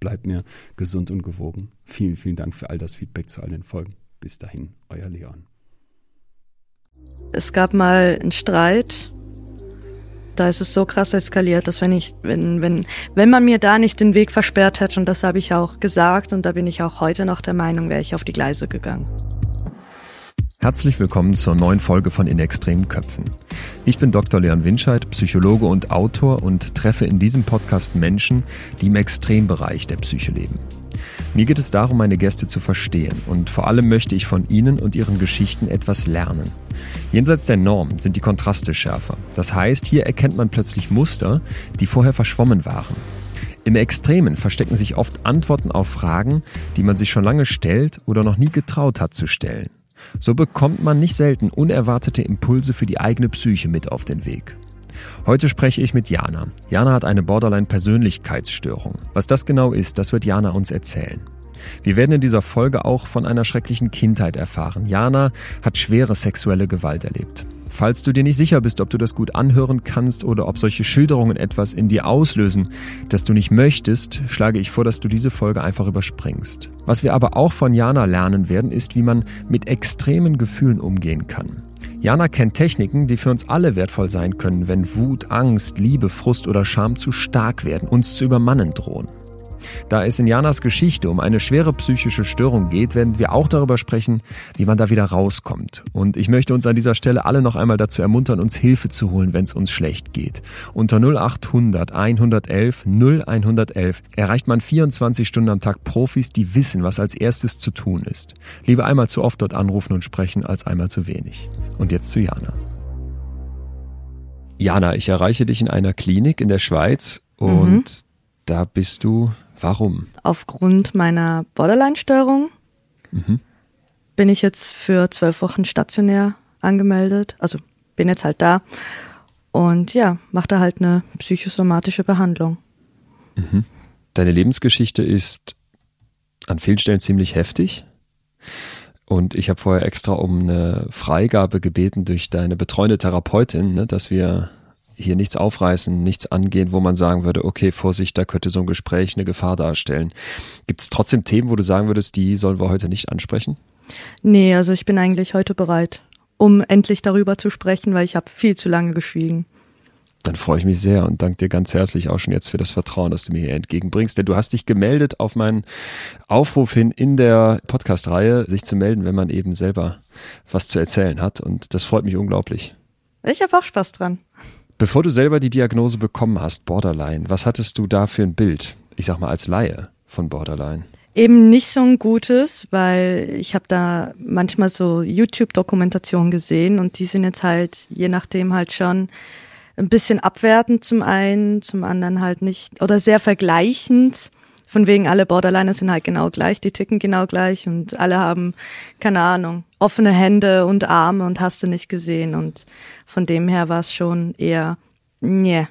bleibt mir gesund und gewogen. Vielen, vielen Dank für all das Feedback zu all den Folgen. Bis dahin, euer Leon. Es gab mal einen Streit. Da ist es so krass eskaliert, dass wenn ich, wenn, wenn, wenn man mir da nicht den Weg versperrt hätte, und das habe ich auch gesagt, und da bin ich auch heute noch der Meinung, wäre ich auf die Gleise gegangen. Herzlich willkommen zur neuen Folge von In extremen Köpfen. Ich bin Dr. Leon Winscheid, Psychologe und Autor und treffe in diesem Podcast Menschen, die im Extrembereich der Psyche leben. Mir geht es darum, meine Gäste zu verstehen und vor allem möchte ich von ihnen und ihren Geschichten etwas lernen. Jenseits der Norm sind die Kontraste schärfer. Das heißt, hier erkennt man plötzlich Muster, die vorher verschwommen waren. Im Extremen verstecken sich oft Antworten auf Fragen, die man sich schon lange stellt oder noch nie getraut hat zu stellen. So bekommt man nicht selten unerwartete Impulse für die eigene Psyche mit auf den Weg. Heute spreche ich mit Jana. Jana hat eine Borderline-Persönlichkeitsstörung. Was das genau ist, das wird Jana uns erzählen. Wir werden in dieser Folge auch von einer schrecklichen Kindheit erfahren. Jana hat schwere sexuelle Gewalt erlebt. Falls du dir nicht sicher bist, ob du das gut anhören kannst oder ob solche Schilderungen etwas in dir auslösen, das du nicht möchtest, schlage ich vor, dass du diese Folge einfach überspringst. Was wir aber auch von Jana lernen werden, ist, wie man mit extremen Gefühlen umgehen kann. Jana kennt Techniken, die für uns alle wertvoll sein können, wenn Wut, Angst, Liebe, Frust oder Scham zu stark werden, uns zu übermannen drohen. Da es in Janas Geschichte um eine schwere psychische Störung geht, werden wir auch darüber sprechen, wie man da wieder rauskommt. Und ich möchte uns an dieser Stelle alle noch einmal dazu ermuntern, uns Hilfe zu holen, wenn es uns schlecht geht. Unter 0800 111 0111 erreicht man 24 Stunden am Tag Profis, die wissen, was als erstes zu tun ist. Lieber einmal zu oft dort anrufen und sprechen, als einmal zu wenig. Und jetzt zu Jana. Jana, ich erreiche dich in einer Klinik in der Schweiz und mhm. da bist du Warum? Aufgrund meiner Borderline-Störung mhm. bin ich jetzt für zwölf Wochen stationär angemeldet. Also bin jetzt halt da und ja, mache da halt eine psychosomatische Behandlung. Mhm. Deine Lebensgeschichte ist an vielen Stellen ziemlich heftig. Und ich habe vorher extra um eine Freigabe gebeten durch deine betreuende Therapeutin, ne, dass wir hier nichts aufreißen, nichts angehen, wo man sagen würde, okay, Vorsicht, da könnte so ein Gespräch eine Gefahr darstellen. Gibt es trotzdem Themen, wo du sagen würdest, die sollen wir heute nicht ansprechen? Nee, also ich bin eigentlich heute bereit, um endlich darüber zu sprechen, weil ich habe viel zu lange geschwiegen. Dann freue ich mich sehr und danke dir ganz herzlich auch schon jetzt für das Vertrauen, das du mir hier entgegenbringst. Denn du hast dich gemeldet auf meinen Aufruf hin in der Podcast-Reihe, sich zu melden, wenn man eben selber was zu erzählen hat. Und das freut mich unglaublich. Ich habe auch Spaß dran. Bevor du selber die Diagnose bekommen hast, Borderline, was hattest du da für ein Bild? Ich sag mal als Laie von Borderline. Eben nicht so ein gutes, weil ich habe da manchmal so YouTube-Dokumentationen gesehen und die sind jetzt halt je nachdem halt schon ein bisschen abwertend zum einen, zum anderen halt nicht oder sehr vergleichend. Von wegen alle Borderliner sind halt genau gleich, die ticken genau gleich und alle haben, keine Ahnung, offene Hände und Arme und hast du nicht gesehen. Und von dem her war es schon eher, nee,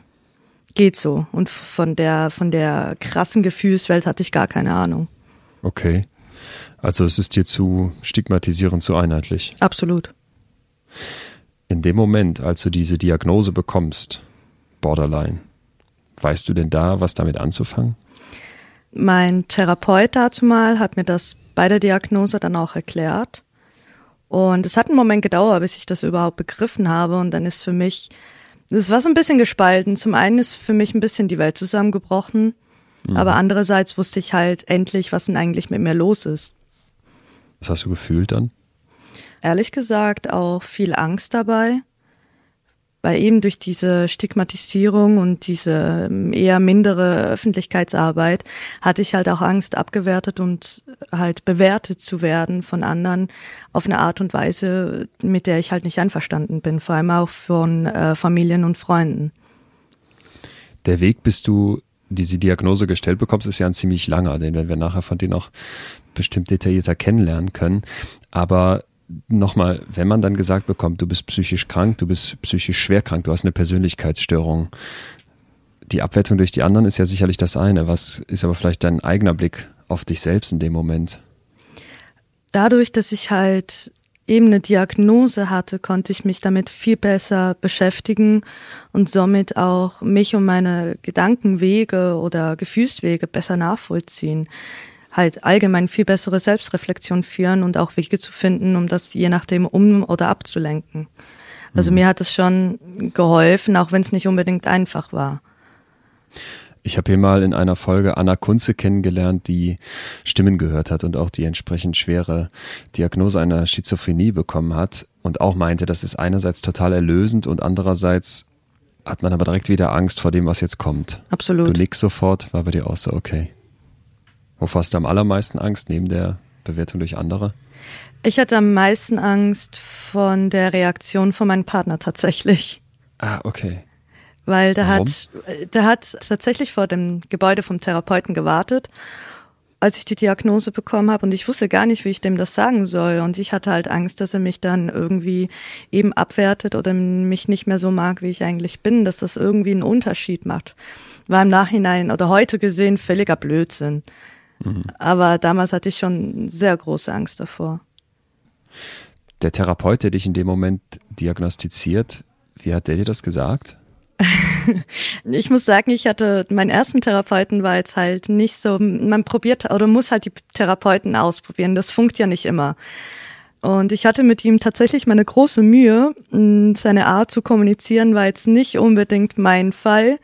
geht so. Und von der, von der krassen Gefühlswelt hatte ich gar keine Ahnung. Okay. Also es ist dir zu stigmatisierend, zu einheitlich. Absolut. In dem Moment, als du diese Diagnose bekommst, Borderline, weißt du denn da, was damit anzufangen? Mein Therapeut dazu mal hat mir das bei der Diagnose dann auch erklärt. Und es hat einen Moment gedauert, bis ich das überhaupt begriffen habe. Und dann ist für mich, es war so ein bisschen gespalten. Zum einen ist für mich ein bisschen die Welt zusammengebrochen. Mhm. Aber andererseits wusste ich halt endlich, was denn eigentlich mit mir los ist. Was hast du gefühlt dann? Ehrlich gesagt auch viel Angst dabei, weil eben durch diese Stigmatisierung und diese ähm, eher mindere Öffentlichkeitsarbeit hatte ich halt auch Angst, abgewertet und halt bewertet zu werden von anderen auf eine Art und Weise, mit der ich halt nicht einverstanden bin, vor allem auch von äh, Familien und Freunden. Der Weg, bis du diese Diagnose gestellt bekommst, ist ja ein ziemlich langer, den werden wir nachher von dir noch bestimmt detaillierter kennenlernen können. Aber nochmal, wenn man dann gesagt bekommt, du bist psychisch krank, du bist psychisch schwer krank, du hast eine Persönlichkeitsstörung, die Abwertung durch die anderen ist ja sicherlich das eine. Was ist aber vielleicht dein eigener Blick auf dich selbst in dem Moment? Dadurch, dass ich halt eben eine Diagnose hatte, konnte ich mich damit viel besser beschäftigen und somit auch mich und meine Gedankenwege oder Gefühlswege besser nachvollziehen halt allgemein viel bessere Selbstreflexion führen und auch Wege zu finden, um das je nachdem um oder abzulenken. Also mhm. mir hat es schon geholfen, auch wenn es nicht unbedingt einfach war. Ich habe hier mal in einer Folge Anna Kunze kennengelernt, die Stimmen gehört hat und auch die entsprechend schwere Diagnose einer Schizophrenie bekommen hat und auch meinte, das ist einerseits total erlösend und andererseits hat man aber direkt wieder Angst vor dem, was jetzt kommt. Absolut. Du legst sofort, war bei dir auch so, okay. Wovor hast du am allermeisten Angst neben der Bewertung durch andere? Ich hatte am meisten Angst von der Reaktion von meinem Partner tatsächlich. Ah, okay. Weil der Warum? hat, der hat tatsächlich vor dem Gebäude vom Therapeuten gewartet, als ich die Diagnose bekommen habe und ich wusste gar nicht, wie ich dem das sagen soll und ich hatte halt Angst, dass er mich dann irgendwie eben abwertet oder mich nicht mehr so mag, wie ich eigentlich bin, dass das irgendwie einen Unterschied macht. War im Nachhinein oder heute gesehen völliger Blödsinn. Mhm. Aber damals hatte ich schon sehr große Angst davor. Der Therapeut, der dich in dem Moment diagnostiziert, wie hat der dir das gesagt? ich muss sagen, ich hatte meinen ersten Therapeuten war jetzt halt nicht so, man probiert oder muss halt die Therapeuten ausprobieren. Das funkt ja nicht immer. Und ich hatte mit ihm tatsächlich meine große Mühe. Seine Art zu kommunizieren war jetzt nicht unbedingt mein Fall.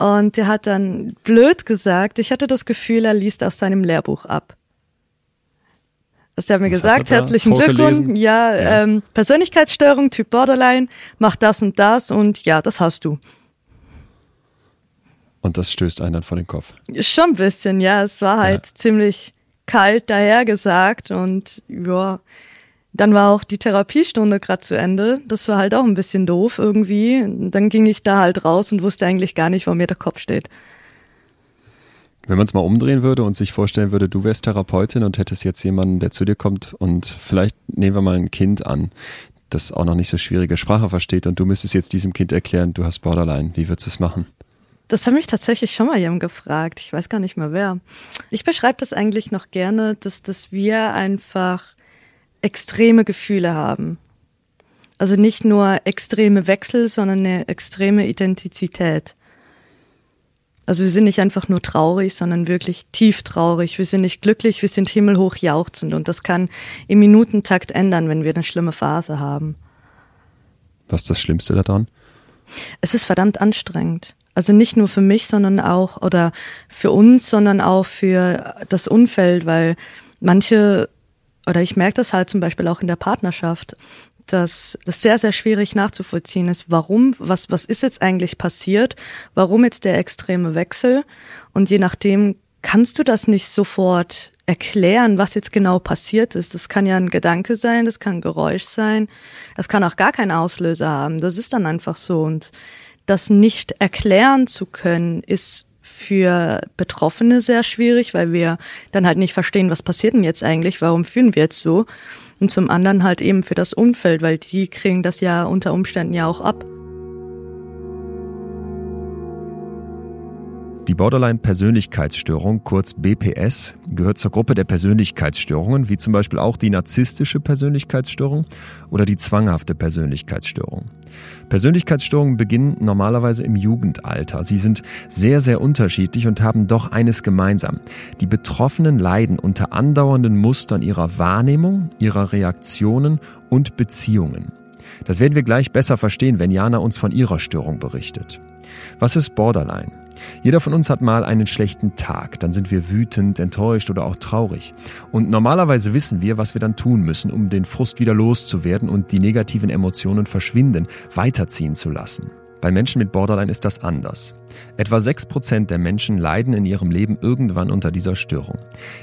Und der hat dann blöd gesagt, ich hatte das Gefühl, er liest aus seinem Lehrbuch ab. Also der hat mir Was gesagt, hat herzlichen Glückwunsch, ja, ja. Ähm, Persönlichkeitsstörung, Typ Borderline, mach das und das und ja, das hast du. Und das stößt einen dann vor den Kopf. Schon ein bisschen, ja. Es war halt ja. ziemlich kalt dahergesagt und ja, dann war auch die Therapiestunde gerade zu Ende. Das war halt auch ein bisschen doof irgendwie. Dann ging ich da halt raus und wusste eigentlich gar nicht, wo mir der Kopf steht. Wenn man es mal umdrehen würde und sich vorstellen würde, du wärst Therapeutin und hättest jetzt jemanden, der zu dir kommt und vielleicht nehmen wir mal ein Kind an, das auch noch nicht so schwierige Sprache versteht und du müsstest jetzt diesem Kind erklären, du hast Borderline. Wie würdest du es machen? Das hat mich tatsächlich schon mal jemand gefragt. Ich weiß gar nicht mehr wer. Ich beschreibe das eigentlich noch gerne, dass, dass wir einfach extreme Gefühle haben. Also nicht nur extreme Wechsel, sondern eine extreme Identität. Also wir sind nicht einfach nur traurig, sondern wirklich tief traurig. Wir sind nicht glücklich, wir sind himmelhoch jauchzend und das kann im Minutentakt ändern, wenn wir eine schlimme Phase haben. Was ist das Schlimmste daran? Es ist verdammt anstrengend. Also nicht nur für mich, sondern auch oder für uns, sondern auch für das Umfeld, weil manche oder ich merke das halt zum Beispiel auch in der Partnerschaft, dass es sehr, sehr schwierig nachzuvollziehen ist, warum, was, was ist jetzt eigentlich passiert, warum jetzt der extreme Wechsel und je nachdem kannst du das nicht sofort erklären, was jetzt genau passiert ist. Das kann ja ein Gedanke sein, das kann ein Geräusch sein, das kann auch gar keinen Auslöser haben. Das ist dann einfach so und das nicht erklären zu können, ist für Betroffene sehr schwierig, weil wir dann halt nicht verstehen, was passiert denn jetzt eigentlich, warum fühlen wir jetzt so. Und zum anderen halt eben für das Umfeld, weil die kriegen das ja unter Umständen ja auch ab. Die Borderline-Persönlichkeitsstörung, kurz BPS, gehört zur Gruppe der Persönlichkeitsstörungen, wie zum Beispiel auch die narzisstische Persönlichkeitsstörung oder die zwanghafte Persönlichkeitsstörung. Persönlichkeitsstörungen beginnen normalerweise im Jugendalter. Sie sind sehr, sehr unterschiedlich und haben doch eines gemeinsam. Die Betroffenen leiden unter andauernden Mustern ihrer Wahrnehmung, ihrer Reaktionen und Beziehungen. Das werden wir gleich besser verstehen, wenn Jana uns von ihrer Störung berichtet. Was ist Borderline? Jeder von uns hat mal einen schlechten Tag, dann sind wir wütend, enttäuscht oder auch traurig. Und normalerweise wissen wir, was wir dann tun müssen, um den Frust wieder loszuwerden und die negativen Emotionen verschwinden, weiterziehen zu lassen. Bei Menschen mit Borderline ist das anders. Etwa 6% der Menschen leiden in ihrem Leben irgendwann unter dieser Störung.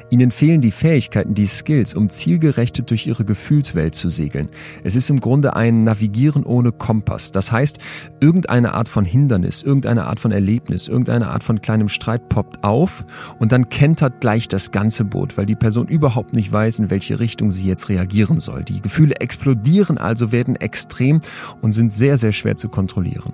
Ihnen fehlen die Fähigkeiten, die Skills, um zielgerichtet durch ihre Gefühlswelt zu segeln. Es ist im Grunde ein Navigieren ohne Kompass. Das heißt, irgendeine Art von Hindernis, irgendeine Art von Erlebnis, irgendeine Art von kleinem Streit poppt auf und dann kentert gleich das ganze Boot, weil die Person überhaupt nicht weiß, in welche Richtung sie jetzt reagieren soll. Die Gefühle explodieren also, werden extrem und sind sehr, sehr schwer zu kontrollieren.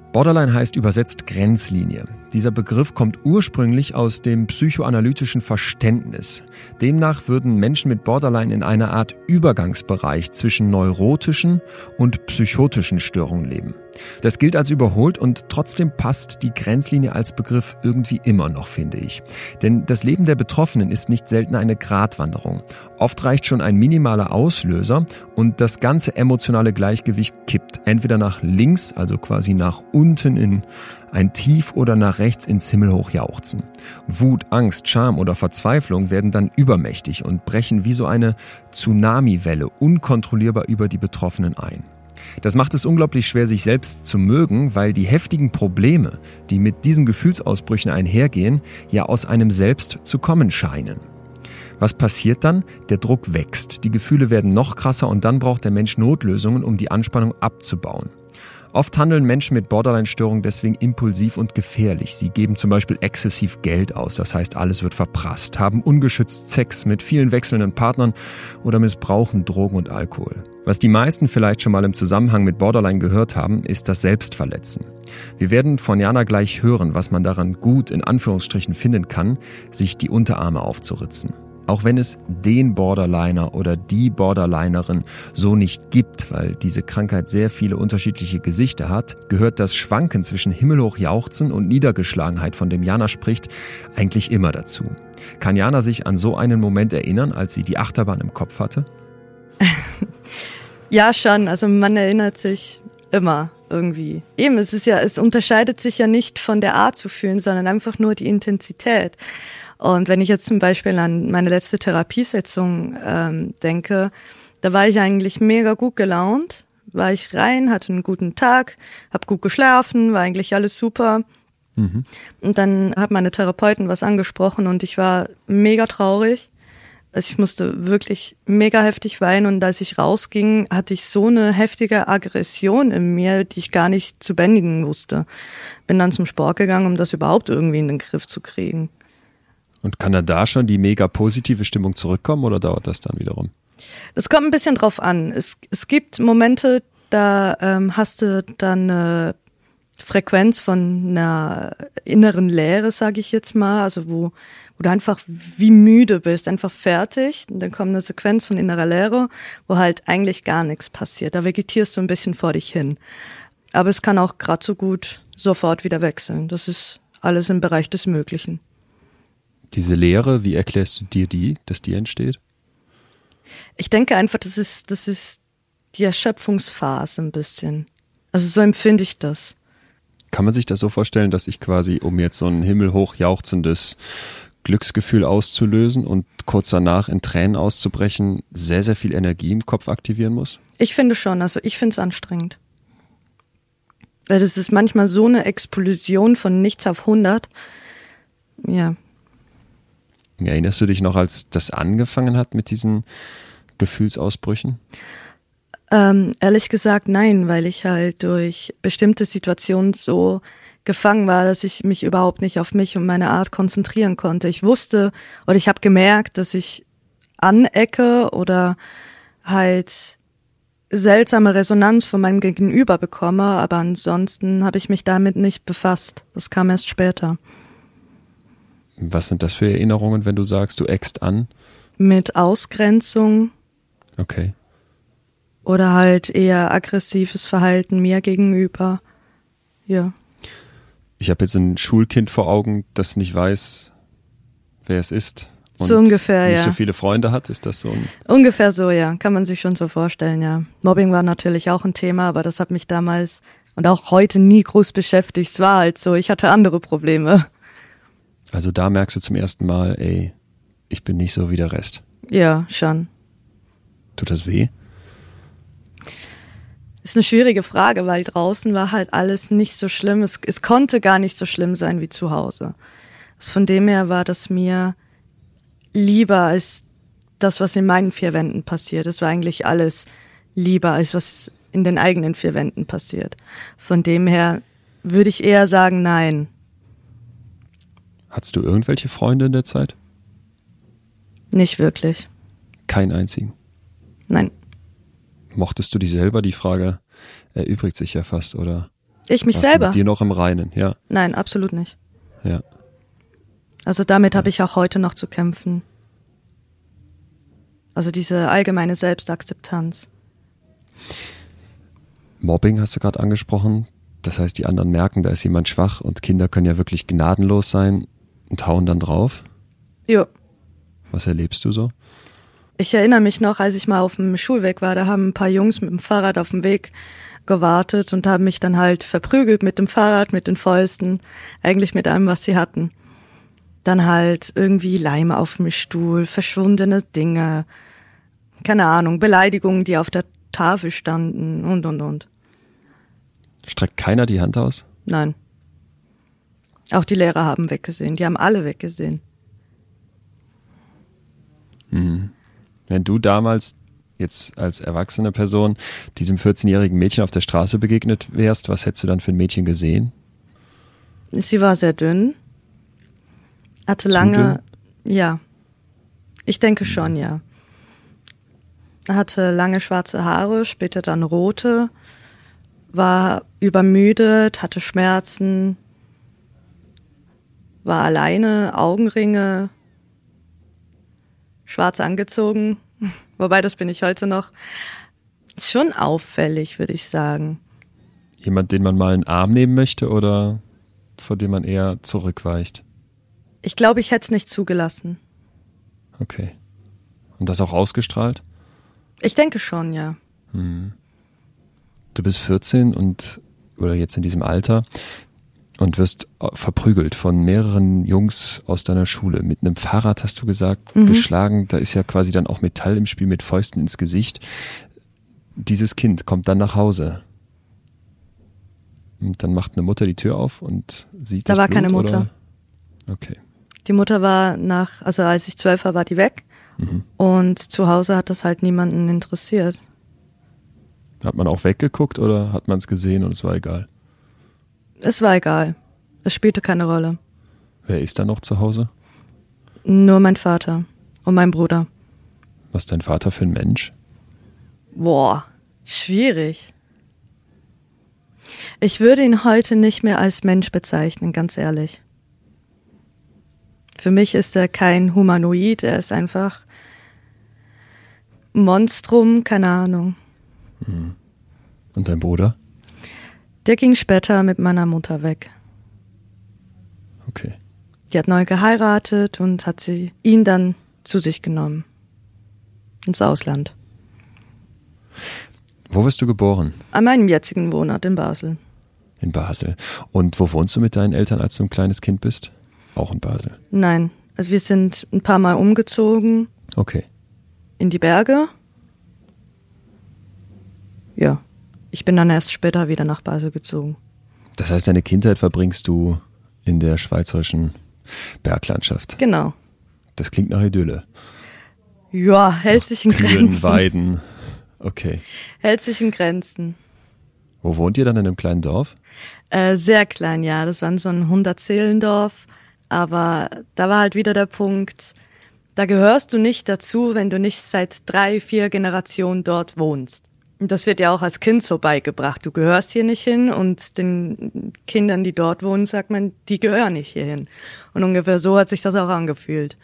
Borderline heißt übersetzt Grenzlinie. Dieser Begriff kommt ursprünglich aus dem psychoanalytischen Verständnis. Demnach würden Menschen mit Borderline in einer Art Übergangsbereich zwischen neurotischen und psychotischen Störungen leben. Das gilt als überholt und trotzdem passt die Grenzlinie als Begriff irgendwie immer noch, finde ich. Denn das Leben der Betroffenen ist nicht selten eine Gratwanderung. Oft reicht schon ein minimaler Auslöser und das ganze emotionale Gleichgewicht kippt entweder nach links, also quasi nach unten in ein Tief oder nach rechts ins Himmelhoch jauchzen. Wut, Angst, Scham oder Verzweiflung werden dann übermächtig und brechen wie so eine Tsunamiwelle unkontrollierbar über die Betroffenen ein. Das macht es unglaublich schwer, sich selbst zu mögen, weil die heftigen Probleme, die mit diesen Gefühlsausbrüchen einhergehen, ja aus einem selbst zu kommen scheinen. Was passiert dann? Der Druck wächst, die Gefühle werden noch krasser und dann braucht der Mensch Notlösungen, um die Anspannung abzubauen. Oft handeln Menschen mit Borderline-Störung deswegen impulsiv und gefährlich. Sie geben zum Beispiel exzessiv Geld aus, das heißt alles wird verprasst, haben ungeschützt Sex mit vielen wechselnden Partnern oder missbrauchen Drogen und Alkohol. Was die meisten vielleicht schon mal im Zusammenhang mit Borderline gehört haben, ist das Selbstverletzen. Wir werden von Jana gleich hören, was man daran gut in Anführungsstrichen finden kann, sich die Unterarme aufzuritzen. Auch wenn es den Borderliner oder die Borderlinerin so nicht gibt, weil diese Krankheit sehr viele unterschiedliche Gesichter hat, gehört das Schwanken zwischen himmelhoch jauchzen und Niedergeschlagenheit, von dem Jana spricht, eigentlich immer dazu. Kann Jana sich an so einen Moment erinnern, als sie die Achterbahn im Kopf hatte? ja, schon. Also man erinnert sich immer irgendwie. Eben, es ist ja, es unterscheidet sich ja nicht von der Art zu fühlen, sondern einfach nur die Intensität. Und wenn ich jetzt zum Beispiel an meine letzte Therapiesetzung ähm, denke, da war ich eigentlich mega gut gelaunt, war ich rein, hatte einen guten Tag, habe gut geschlafen, war eigentlich alles super. Mhm. Und dann hat meine Therapeutin was angesprochen und ich war mega traurig. Also ich musste wirklich mega heftig weinen und als ich rausging, hatte ich so eine heftige Aggression in mir, die ich gar nicht zu bändigen wusste. Bin dann zum Sport gegangen, um das überhaupt irgendwie in den Griff zu kriegen. Und kann dann da schon die mega positive Stimmung zurückkommen oder dauert das dann wiederum? Es kommt ein bisschen drauf an. Es, es gibt Momente, da ähm, hast du dann eine Frequenz von einer inneren Leere, sage ich jetzt mal, also wo, wo du einfach wie müde bist, einfach fertig. Und dann kommt eine Sequenz von innerer Leere, wo halt eigentlich gar nichts passiert. Da vegetierst du ein bisschen vor dich hin. Aber es kann auch gerade so gut sofort wieder wechseln. Das ist alles im Bereich des Möglichen. Diese Lehre, wie erklärst du dir die, dass die entsteht? Ich denke einfach, das ist, das ist die Erschöpfungsphase ein bisschen. Also so empfinde ich das. Kann man sich das so vorstellen, dass ich quasi, um jetzt so ein himmelhoch jauchzendes Glücksgefühl auszulösen und kurz danach in Tränen auszubrechen, sehr, sehr viel Energie im Kopf aktivieren muss? Ich finde schon, also ich finde es anstrengend. Weil das ist manchmal so eine Explosion von nichts auf 100. Ja, Erinnerst du dich noch, als das angefangen hat mit diesen Gefühlsausbrüchen? Ähm, ehrlich gesagt nein, weil ich halt durch bestimmte Situationen so gefangen war, dass ich mich überhaupt nicht auf mich und meine Art konzentrieren konnte. Ich wusste oder ich habe gemerkt, dass ich anecke oder halt seltsame Resonanz von meinem Gegenüber bekomme, aber ansonsten habe ich mich damit nicht befasst. Das kam erst später. Was sind das für Erinnerungen, wenn du sagst, du eckst an? Mit Ausgrenzung. Okay. Oder halt eher aggressives Verhalten mir gegenüber. Ja. Ich habe jetzt ein Schulkind vor Augen, das nicht weiß, wer es ist. Und so ungefähr, nicht ja. so viele Freunde hat, ist das so ein Ungefähr so, ja. Kann man sich schon so vorstellen, ja. Mobbing war natürlich auch ein Thema, aber das hat mich damals und auch heute nie groß beschäftigt. Es war halt so, ich hatte andere Probleme. Also da merkst du zum ersten Mal, ey, ich bin nicht so wie der Rest. Ja, schon. Tut das weh? Ist eine schwierige Frage, weil draußen war halt alles nicht so schlimm. Es, es konnte gar nicht so schlimm sein wie zu Hause. Also von dem her war das mir lieber als das, was in meinen vier Wänden passiert. Es war eigentlich alles lieber als was in den eigenen vier Wänden passiert. Von dem her würde ich eher sagen, nein. Hattest du irgendwelche Freunde in der Zeit? Nicht wirklich. Keinen einzigen. Nein. Mochtest du dich selber? Die Frage erübrigt sich ja fast, oder? Ich mich warst selber? Du mit dir noch im Reinen, ja. Nein, absolut nicht. Ja. Also damit habe ich auch heute noch zu kämpfen. Also diese allgemeine Selbstakzeptanz. Mobbing hast du gerade angesprochen. Das heißt, die anderen merken, da ist jemand schwach und Kinder können ja wirklich gnadenlos sein und hauen dann drauf. Jo. Was erlebst du so? Ich erinnere mich noch, als ich mal auf dem Schulweg war, da haben ein paar Jungs mit dem Fahrrad auf dem Weg gewartet und haben mich dann halt verprügelt mit dem Fahrrad, mit den Fäusten, eigentlich mit allem, was sie hatten. Dann halt irgendwie Leim auf dem Stuhl, verschwundene Dinge, keine Ahnung, Beleidigungen, die auf der Tafel standen und und und. Streckt keiner die Hand aus? Nein. Auch die Lehrer haben weggesehen, die haben alle weggesehen. Mhm. Wenn du damals jetzt als erwachsene Person diesem 14-jährigen Mädchen auf der Straße begegnet wärst, was hättest du dann für ein Mädchen gesehen? Sie war sehr dünn, hatte lange, ja, ich denke schon, ja. Hatte lange schwarze Haare, später dann rote, war übermüdet, hatte Schmerzen, war alleine, Augenringe, schwarz angezogen, wobei das bin ich heute noch. Schon auffällig, würde ich sagen. Jemand, den man mal in den Arm nehmen möchte oder vor dem man eher zurückweicht? Ich glaube, ich hätte es nicht zugelassen. Okay. Und das auch ausgestrahlt? Ich denke schon, ja. Hm. Du bist 14 und oder jetzt in diesem Alter und wirst verprügelt von mehreren Jungs aus deiner Schule. Mit einem Fahrrad hast du gesagt, mhm. geschlagen. Da ist ja quasi dann auch Metall im Spiel mit Fäusten ins Gesicht. Dieses Kind kommt dann nach Hause. Und dann macht eine Mutter die Tür auf und sieht da das war Blut, keine Mutter. Oder? Okay. Die Mutter war nach, also als ich zwölf war, war die weg. Mhm. Und zu Hause hat das halt niemanden interessiert. Hat man auch weggeguckt oder hat man es gesehen und es war egal? Es war egal. Es spielte keine Rolle. Wer ist da noch zu Hause? Nur mein Vater und mein Bruder. Was ist dein Vater für ein Mensch? Boah, schwierig. Ich würde ihn heute nicht mehr als Mensch bezeichnen, ganz ehrlich. Für mich ist er kein Humanoid, er ist einfach Monstrum, keine Ahnung. Mhm. Und dein Bruder? Der ging später mit meiner Mutter weg. Okay. Die hat neu geheiratet und hat sie ihn dann zu sich genommen. Ins Ausland. Wo wirst du geboren? An meinem jetzigen Wohnort in Basel. In Basel. Und wo wohnst du mit deinen Eltern, als du ein kleines Kind bist? Auch in Basel. Nein. Also wir sind ein paar Mal umgezogen. Okay. In die Berge. Ja. Ich bin dann erst später wieder nach Basel gezogen. Das heißt, deine Kindheit verbringst du in der schweizerischen Berglandschaft. Genau. Das klingt nach Idylle. Ja, hält sich in Kühen, Grenzen. Weiden. Okay. Hält sich in Grenzen. Wo wohnt ihr dann in einem kleinen Dorf? Äh, sehr klein, ja. Das war so ein 100-Seelendorf. Aber da war halt wieder der Punkt, da gehörst du nicht dazu, wenn du nicht seit drei, vier Generationen dort wohnst. Das wird ja auch als Kind so beigebracht. Du gehörst hier nicht hin und den Kindern, die dort wohnen, sagt man, die gehören nicht hierhin. Und ungefähr so hat sich das auch angefühlt.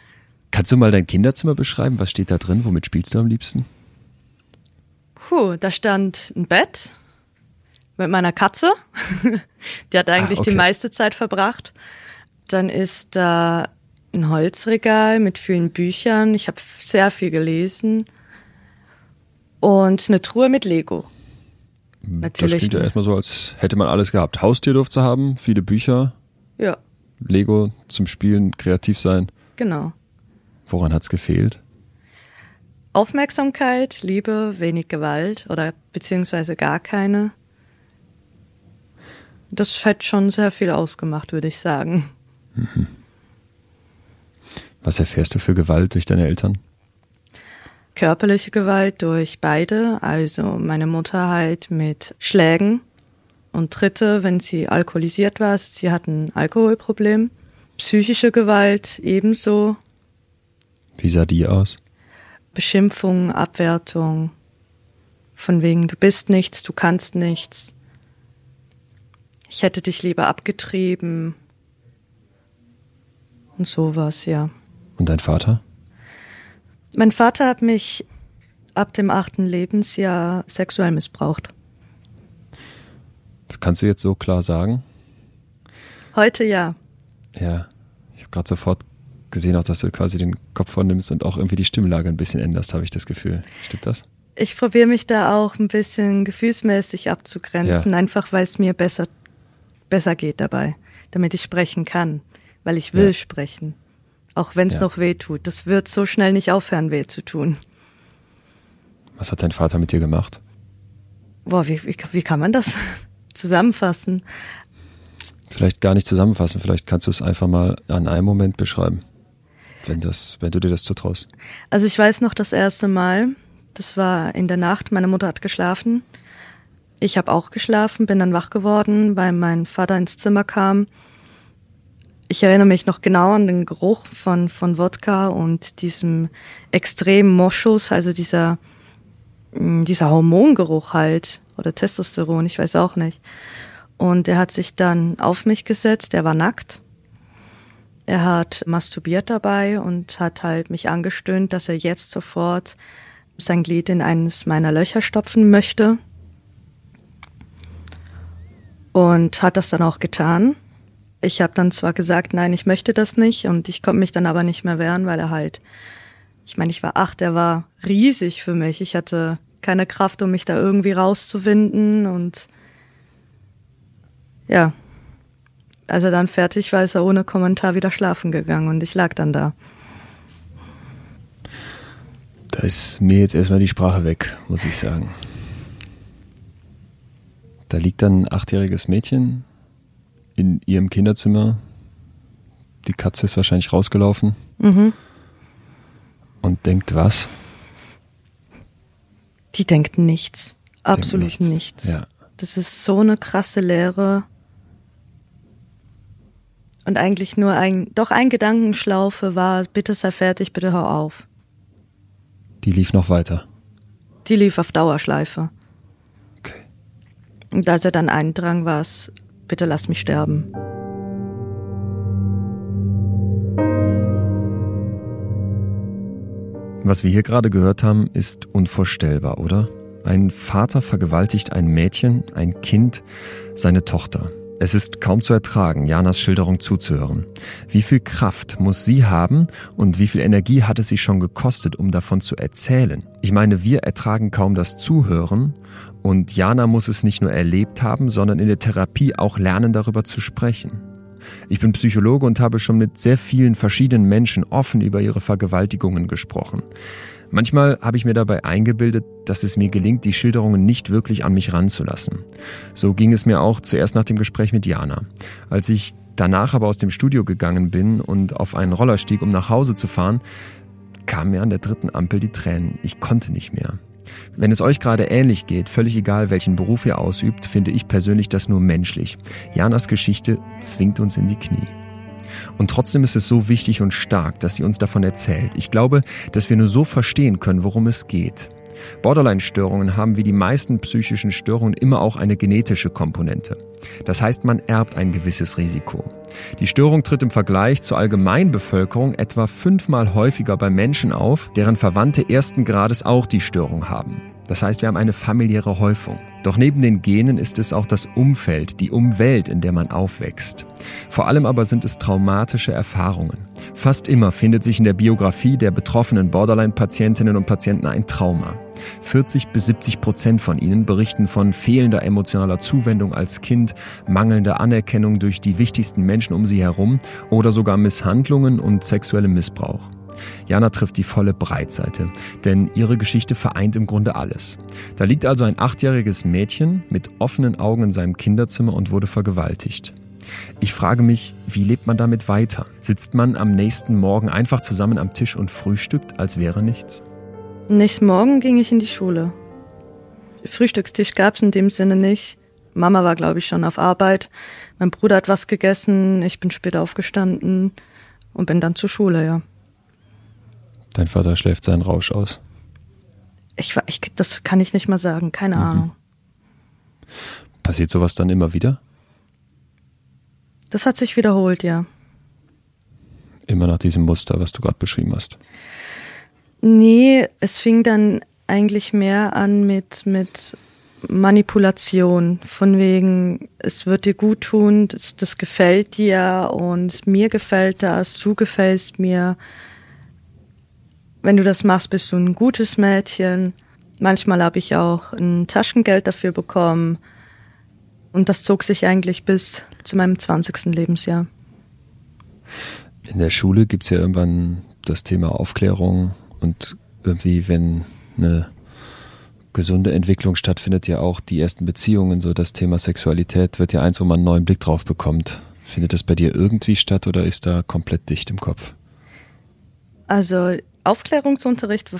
Kannst du mal dein Kinderzimmer beschreiben? Was steht da drin? Womit spielst du am liebsten? Puh, da stand ein Bett mit meiner Katze. die hat eigentlich Ah, okay. die meiste Zeit verbracht. Dann ist da ein Holzregal mit vielen Büchern. Ich habe sehr viel gelesen. Und eine Truhe mit Lego. Natürlich. Das klingt ja erstmal so, als hätte man alles gehabt. Haustier durfte haben, viele Bücher, Ja, Lego zum Spielen, kreativ sein. genau. Woran hat's gefehlt? Aufmerksamkeit, Liebe, wenig Gewalt oder beziehungsweise gar keine. Das hat schon sehr viel ausgemacht, würde ich sagen. Was erfährst du für Gewalt durch deine Eltern? Körperliche Gewalt durch beide, also meine Mutter halt mit Schlägen und Tritte, wenn sie alkoholisiert war. Sie hatten ein Alkoholproblem. Psychische Gewalt ebenso. Wie sah die aus? Beschimpfung, Abwertung. Von wegen, du bist nichts, du kannst nichts. Ich hätte dich lieber abgetrieben. Und sowas, ja. Und dein Vater? Mein Vater hat mich ab dem achten Lebensjahr sexuell missbraucht. Das kannst du jetzt so klar sagen? Heute ja. Ja. Ich habe gerade sofort gesehen, auch dass du quasi den Kopf vornimmst und auch irgendwie die Stimmlage ein bisschen änderst, habe ich das Gefühl. Stimmt das? Ich probiere mich da auch ein bisschen gefühlsmäßig abzugrenzen, einfach weil es mir besser, besser geht dabei, damit ich sprechen kann, weil ich will Ja. sprechen. Auch wenn es Ja. noch weh tut. Das wird so schnell nicht aufhören, weh zu tun. Was hat dein Vater mit dir gemacht? Boah, wie, wie, wie kann man das zusammenfassen? Vielleicht gar nicht zusammenfassen, vielleicht kannst du es einfach mal an einem Moment beschreiben. Wenn, das, wenn du dir das zutraust. Also ich weiß noch das erste Mal, das war in der Nacht, meine Mutter hat geschlafen. Ich habe auch geschlafen, bin dann wach geworden, weil mein Vater ins Zimmer kam. Ich erinnere mich noch genau an den Geruch von, von Wodka und diesem extremen Moschus, also dieser, mh, dieser Hormongeruch halt, oder Testosteron, ich weiß auch nicht. Und er hat sich dann auf mich gesetzt, er war nackt. Er hat masturbiert dabei und hat halt mich angestöhnt, dass er jetzt sofort sein Glied in eines meiner Löcher stopfen möchte. Und hat das dann auch getan. Ich habe dann zwar gesagt, nein, ich möchte das nicht und ich konnte mich dann aber nicht mehr wehren, weil er halt, ich meine, ich war acht, er war riesig für mich. Ich hatte keine Kraft, um mich da irgendwie rauszuwinden und ja, als er dann fertig war, ist er ohne Kommentar wieder schlafen gegangen und ich lag dann da. Da ist mir jetzt erstmal die Sprache weg, muss ich sagen. Da liegt dann ein achtjähriges Mädchen in ihrem Kinderzimmer. Die Katze ist wahrscheinlich rausgelaufen Mhm. und denkt was? Die denkt nichts. Absolut Denkt nichts. Ja. Das ist so eine krasse Lehre. Und eigentlich nur ein, doch ein Gedankenschlaufe war, bitte sei fertig, bitte hör auf. Die lief noch weiter. Die lief auf Dauerschleife. Okay. Und als er dann eindrang, war es, bitte lass mich sterben. Was wir hier gerade gehört haben, ist unvorstellbar, oder? Ein Vater vergewaltigt ein Mädchen, ein Kind, seine Tochter. Es ist kaum zu ertragen, Janas Schilderung zuzuhören. Wie viel Kraft muss sie haben und wie viel Energie hat es sie schon gekostet, um davon zu erzählen? Ich meine, wir ertragen kaum das Zuhören und Jana muss es nicht nur erlebt haben, sondern in der Therapie auch lernen, darüber zu sprechen. Ich bin Psychologe und habe schon mit sehr vielen verschiedenen Menschen offen über ihre Vergewaltigungen gesprochen. Manchmal habe ich mir dabei eingebildet, dass es mir gelingt, die Schilderungen nicht wirklich an mich ranzulassen. So ging es mir auch zuerst nach dem Gespräch mit Jana. Als ich danach aber aus dem Studio gegangen bin und auf einen Roller stieg, um nach Hause zu fahren, kamen mir an der dritten Ampel die Tränen. Ich konnte nicht mehr. Wenn es euch gerade ähnlich geht, völlig egal welchen Beruf ihr ausübt, finde ich persönlich das nur menschlich. Janas Geschichte zwingt uns in die Knie. Und trotzdem ist es so wichtig und stark, dass sie uns davon erzählt. Ich glaube, dass wir nur so verstehen können, worum es geht. Borderline-Störungen haben wie die meisten psychischen Störungen immer auch eine genetische Komponente. Das heißt, man erbt ein gewisses Risiko. Die Störung tritt im Vergleich zur Allgemeinbevölkerung etwa fünfmal häufiger bei Menschen auf, deren Verwandte ersten Grades auch die Störung haben. Das heißt, wir haben eine familiäre Häufung. Doch neben den Genen ist es auch das Umfeld, die Umwelt, in der man aufwächst. Vor allem aber sind es traumatische Erfahrungen. Fast immer findet sich in der Biografie der betroffenen Borderline-Patientinnen und Patienten ein Trauma. 40 bis 70 Prozent von ihnen berichten von fehlender emotionaler Zuwendung als Kind, mangelnder Anerkennung durch die wichtigsten Menschen um sie herum oder sogar Misshandlungen und sexuellem Missbrauch. Jana trifft die volle Breitseite, denn ihre Geschichte vereint im Grunde alles. Da liegt also ein achtjähriges Mädchen mit offenen Augen in seinem Kinderzimmer und wurde vergewaltigt. Ich frage mich, wie lebt man damit weiter? Sitzt man am nächsten Morgen einfach zusammen am Tisch und frühstückt, als wäre nichts? Nächsten Morgen ging ich in die Schule. Frühstückstisch gab es in dem Sinne nicht. Mama war, glaube ich, schon auf Arbeit. Mein Bruder hat was gegessen. Ich bin später aufgestanden und bin dann zur Schule, ja. Dein Vater schläft seinen Rausch aus. Ich, ich, das kann ich nicht mal sagen, keine mhm. Ahnung. Passiert sowas dann immer wieder? Das hat sich wiederholt, ja. Immer nach diesem Muster, was du gerade beschrieben hast. Nee, es fing dann eigentlich mehr an mit, mit Manipulation, von wegen, es wird dir gut tun, das, das gefällt dir und mir gefällt das, du gefällst mir wenn du das machst, bist du ein gutes Mädchen. Manchmal habe ich auch ein Taschengeld dafür bekommen. Und das zog sich eigentlich bis zu meinem 20. Lebensjahr. In der Schule gibt es ja irgendwann das Thema Aufklärung und irgendwie, wenn eine gesunde Entwicklung stattfindet, ja auch die ersten Beziehungen, so das Thema Sexualität wird ja eins, wo man einen neuen Blick drauf bekommt. Findet das bei dir irgendwie statt oder ist da komplett dicht im Kopf? Also Aufklärungsunterricht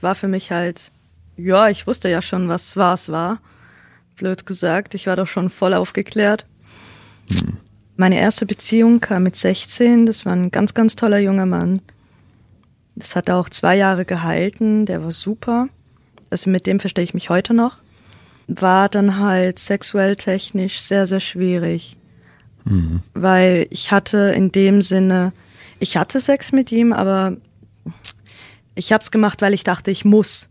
war für mich halt, ja, ich wusste ja schon, was was war. Blöd gesagt, ich war doch schon voll aufgeklärt. Hm. Meine erste Beziehung kam mit 16, das war ein ganz, ganz toller junger Mann. Das hat auch zwei Jahre gehalten, der war super. Also mit dem verstehe ich mich heute noch. War dann halt sexuell technisch sehr, sehr schwierig. Mhm. Weil ich hatte in dem Sinne, ich hatte Sex mit ihm, aber ich habe es gemacht, weil ich dachte, ich muss.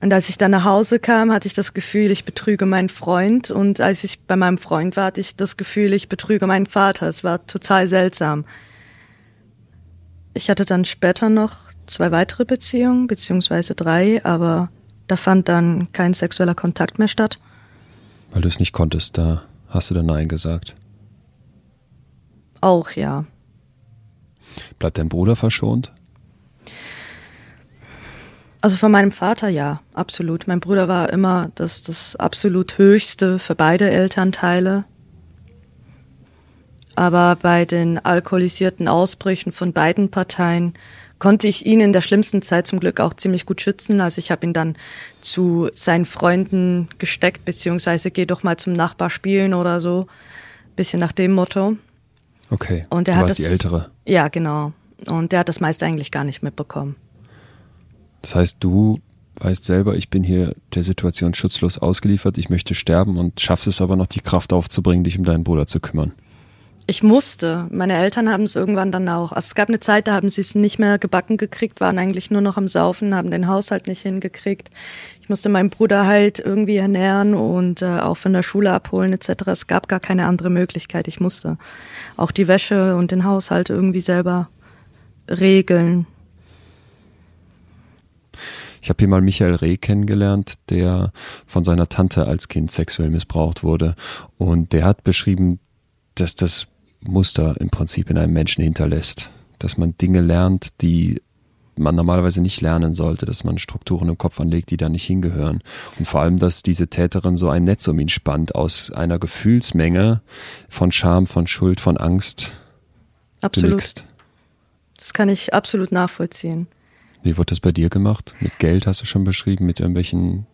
Und als ich dann nach Hause kam, hatte ich das Gefühl, ich betrüge meinen Freund. Und als ich bei meinem Freund war, hatte ich das Gefühl, ich betrüge meinen Vater. Es war total seltsam. Ich hatte dann später noch zwei weitere Beziehungen, beziehungsweise drei, aber da fand dann kein sexueller Kontakt mehr statt. Weil du es nicht konntest, da hast du dann Nein gesagt. Auch ja. Bleibt dein Bruder verschont? Also von meinem Vater ja, absolut. Mein Bruder war immer das, das absolut Höchste für beide Elternteile. Aber bei den alkoholisierten Ausbrüchen von beiden Parteien konnte ich ihn in der schlimmsten Zeit zum Glück auch ziemlich gut schützen. Also ich habe ihn dann zu seinen Freunden gesteckt, beziehungsweise geh doch mal zum Nachbar spielen oder so. Bisschen nach dem Motto. Okay. Und er du hat das, die Ältere. Ja, genau. Und der hat das meiste eigentlich gar nicht mitbekommen. Das heißt, du weißt selber, ich bin hier der Situation schutzlos ausgeliefert, ich möchte sterben und schaffst es aber noch, die Kraft aufzubringen, dich um deinen Bruder zu kümmern. Ich musste. Meine Eltern haben es irgendwann dann auch. Also es gab eine Zeit, da haben sie es nicht mehr gebacken gekriegt, waren eigentlich nur noch am Saufen, haben den Haushalt nicht hingekriegt. Ich musste meinen Bruder halt irgendwie ernähren und äh, auch von der Schule abholen etc. Es gab gar keine andere Möglichkeit. Ich musste auch die Wäsche und den Haushalt irgendwie selber regeln. Ich habe hier mal Michael Reh kennengelernt, der von seiner Tante als Kind sexuell missbraucht wurde. Und der hat beschrieben, dass das Muster im Prinzip in einem Menschen hinterlässt. Dass man Dinge lernt, die man normalerweise nicht lernen sollte, dass man Strukturen im Kopf anlegt, die da nicht hingehören. Und vor allem, dass diese Täterin so ein Netz um ihn spannt aus einer Gefühlsmenge von Scham, von Schuld, von Angst. Absolut. Das kann ich absolut nachvollziehen. Wie wird das bei dir gemacht? Mit Geld hast du schon beschrieben, mit irgendwelchen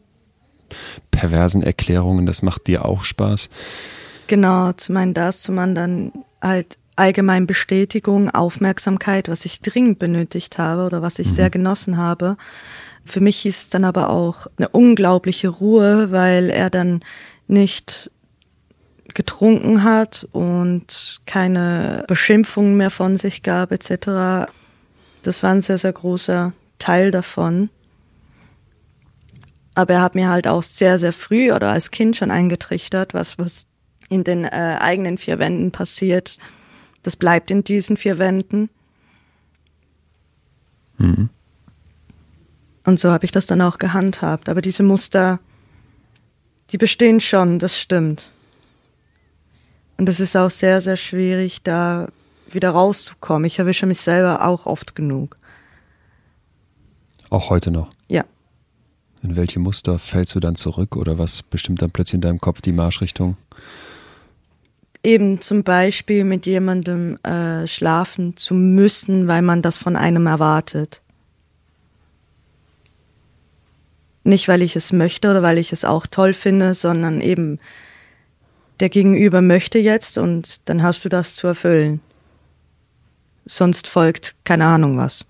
perversen Erklärungen, das macht dir auch Spaß. Genau, zum einen das, zum anderen halt allgemein Bestätigung, Aufmerksamkeit, was ich dringend benötigt habe oder was ich mhm. sehr genossen habe. Für mich hieß es dann aber auch eine unglaubliche Ruhe, weil er dann nicht getrunken hat und keine Beschimpfungen mehr von sich gab etc. Das war ein sehr, sehr großer Teil davon. Aber er hat mir halt auch sehr, sehr früh oder als Kind schon eingetrichtert, was, was in den äh, eigenen vier Wänden passiert, das bleibt in diesen vier Wänden. Mhm. Und so habe ich das dann auch gehandhabt. Aber diese Muster, die bestehen schon, das stimmt. Und es ist auch sehr, sehr schwierig, da wieder rauszukommen. Ich erwische mich selber auch oft genug. Auch heute noch? Ja. In welche Muster fällst du dann zurück oder was bestimmt dann plötzlich in deinem Kopf die Marschrichtung? Eben zum Beispiel mit jemandem äh, schlafen zu müssen, weil man das von einem erwartet. Nicht, weil ich es möchte oder weil ich es auch toll finde, sondern eben der Gegenüber möchte jetzt und dann hast du das zu erfüllen. Sonst folgt keine Ahnung was.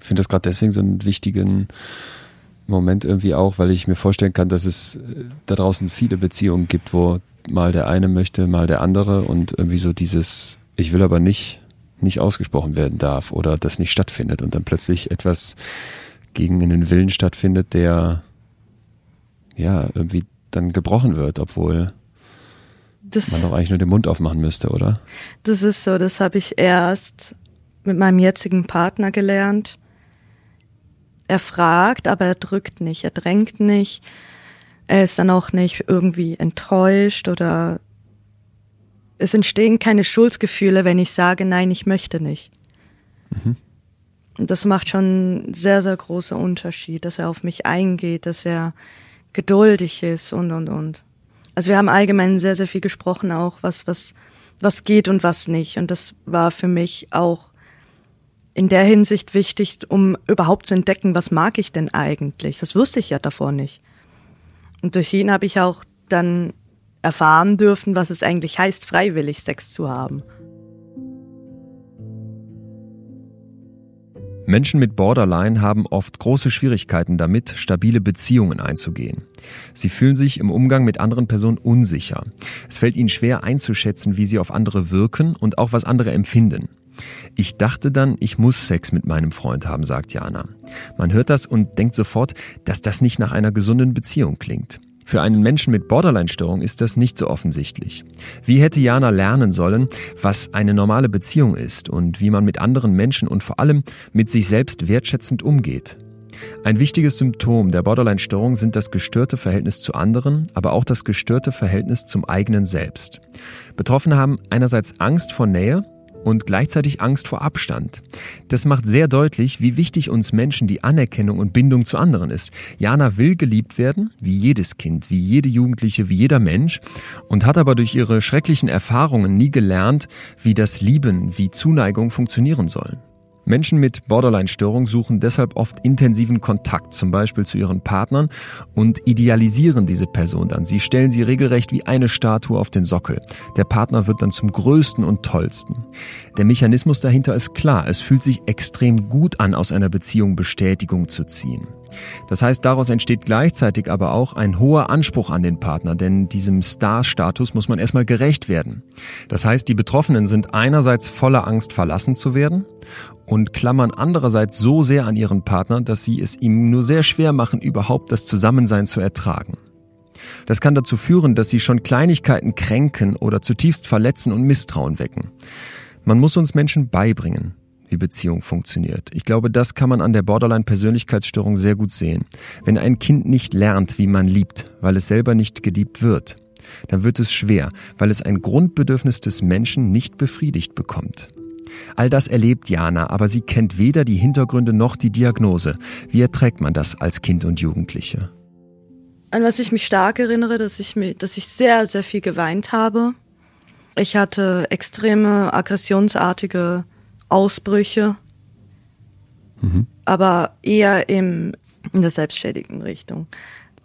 Ich finde das gerade deswegen so einen wichtigen Moment irgendwie auch, weil ich mir vorstellen kann, dass es äh, da draußen viele Beziehungen gibt, wo mal der eine möchte, mal der andere und irgendwie so dieses, ich will aber nicht, nicht ausgesprochen werden darf oder das nicht stattfindet und dann plötzlich etwas gegen einen Willen stattfindet, der ja irgendwie dann gebrochen wird, obwohl das, man doch eigentlich nur den Mund aufmachen müsste, oder? Das ist so, das habe ich erst mit meinem jetzigen Partner gelernt. Er fragt, aber er drückt nicht, er drängt nicht. Er ist dann auch nicht irgendwie enttäuscht oder es entstehen keine Schuldgefühle, wenn ich sage, nein, ich möchte nicht. Mhm. Und das macht schon einen sehr, sehr großen Unterschied, dass er auf mich eingeht, dass er geduldig ist und, und, und. Also wir haben allgemein sehr, sehr viel gesprochen auch, was, was, was geht und was nicht. Und das war für mich auch in der Hinsicht wichtig, um überhaupt zu entdecken, was mag ich denn eigentlich? Das wusste ich ja davor nicht. Und durch ihn habe ich auch dann erfahren dürfen, was es eigentlich heißt, freiwillig Sex zu haben. Menschen mit Borderline haben oft große Schwierigkeiten damit, stabile Beziehungen einzugehen. Sie fühlen sich im Umgang mit anderen Personen unsicher. Es fällt ihnen schwer einzuschätzen, wie sie auf andere wirken und auch was andere empfinden. Ich dachte dann, ich muss Sex mit meinem Freund haben, sagt Jana. Man hört das und denkt sofort, dass das nicht nach einer gesunden Beziehung klingt. Für einen Menschen mit Borderline-Störung ist das nicht so offensichtlich. Wie hätte Jana lernen sollen, was eine normale Beziehung ist und wie man mit anderen Menschen und vor allem mit sich selbst wertschätzend umgeht? Ein wichtiges Symptom der Borderline-Störung sind das gestörte Verhältnis zu anderen, aber auch das gestörte Verhältnis zum eigenen Selbst. Betroffene haben einerseits Angst vor Nähe und gleichzeitig Angst vor Abstand. Das macht sehr deutlich, wie wichtig uns Menschen die Anerkennung und Bindung zu anderen ist. Jana will geliebt werden, wie jedes Kind, wie jede Jugendliche, wie jeder Mensch und hat aber durch ihre schrecklichen Erfahrungen nie gelernt, wie das Lieben, wie Zuneigung funktionieren sollen. Menschen mit Borderline-Störung suchen deshalb oft intensiven Kontakt, zum Beispiel zu ihren Partnern, und idealisieren diese Person dann. Sie stellen sie regelrecht wie eine Statue auf den Sockel. Der Partner wird dann zum größten und tollsten. Der Mechanismus dahinter ist klar. Es fühlt sich extrem gut an, aus einer Beziehung Bestätigung zu ziehen. Das heißt, daraus entsteht gleichzeitig aber auch ein hoher Anspruch an den Partner, denn diesem Star-Status muss man erstmal gerecht werden. Das heißt, die Betroffenen sind einerseits voller Angst, verlassen zu werden und klammern andererseits so sehr an ihren Partner, dass sie es ihm nur sehr schwer machen, überhaupt das Zusammensein zu ertragen. Das kann dazu führen, dass sie schon Kleinigkeiten kränken oder zutiefst verletzen und Misstrauen wecken. Man muss uns Menschen beibringen, wie Beziehung funktioniert. Ich glaube, das kann man an der Borderline-Persönlichkeitsstörung sehr gut sehen. Wenn ein Kind nicht lernt, wie man liebt, weil es selber nicht geliebt wird, dann wird es schwer, weil es ein Grundbedürfnis des Menschen nicht befriedigt bekommt. All das erlebt Jana, aber sie kennt weder die Hintergründe noch die Diagnose. Wie erträgt man das als Kind und Jugendliche? An was ich mich stark erinnere, dass ich, mich, dass ich sehr, sehr viel geweint habe. Ich hatte extreme aggressionsartige Ausbrüche, mhm. aber eher im, in der selbstständigen Richtung.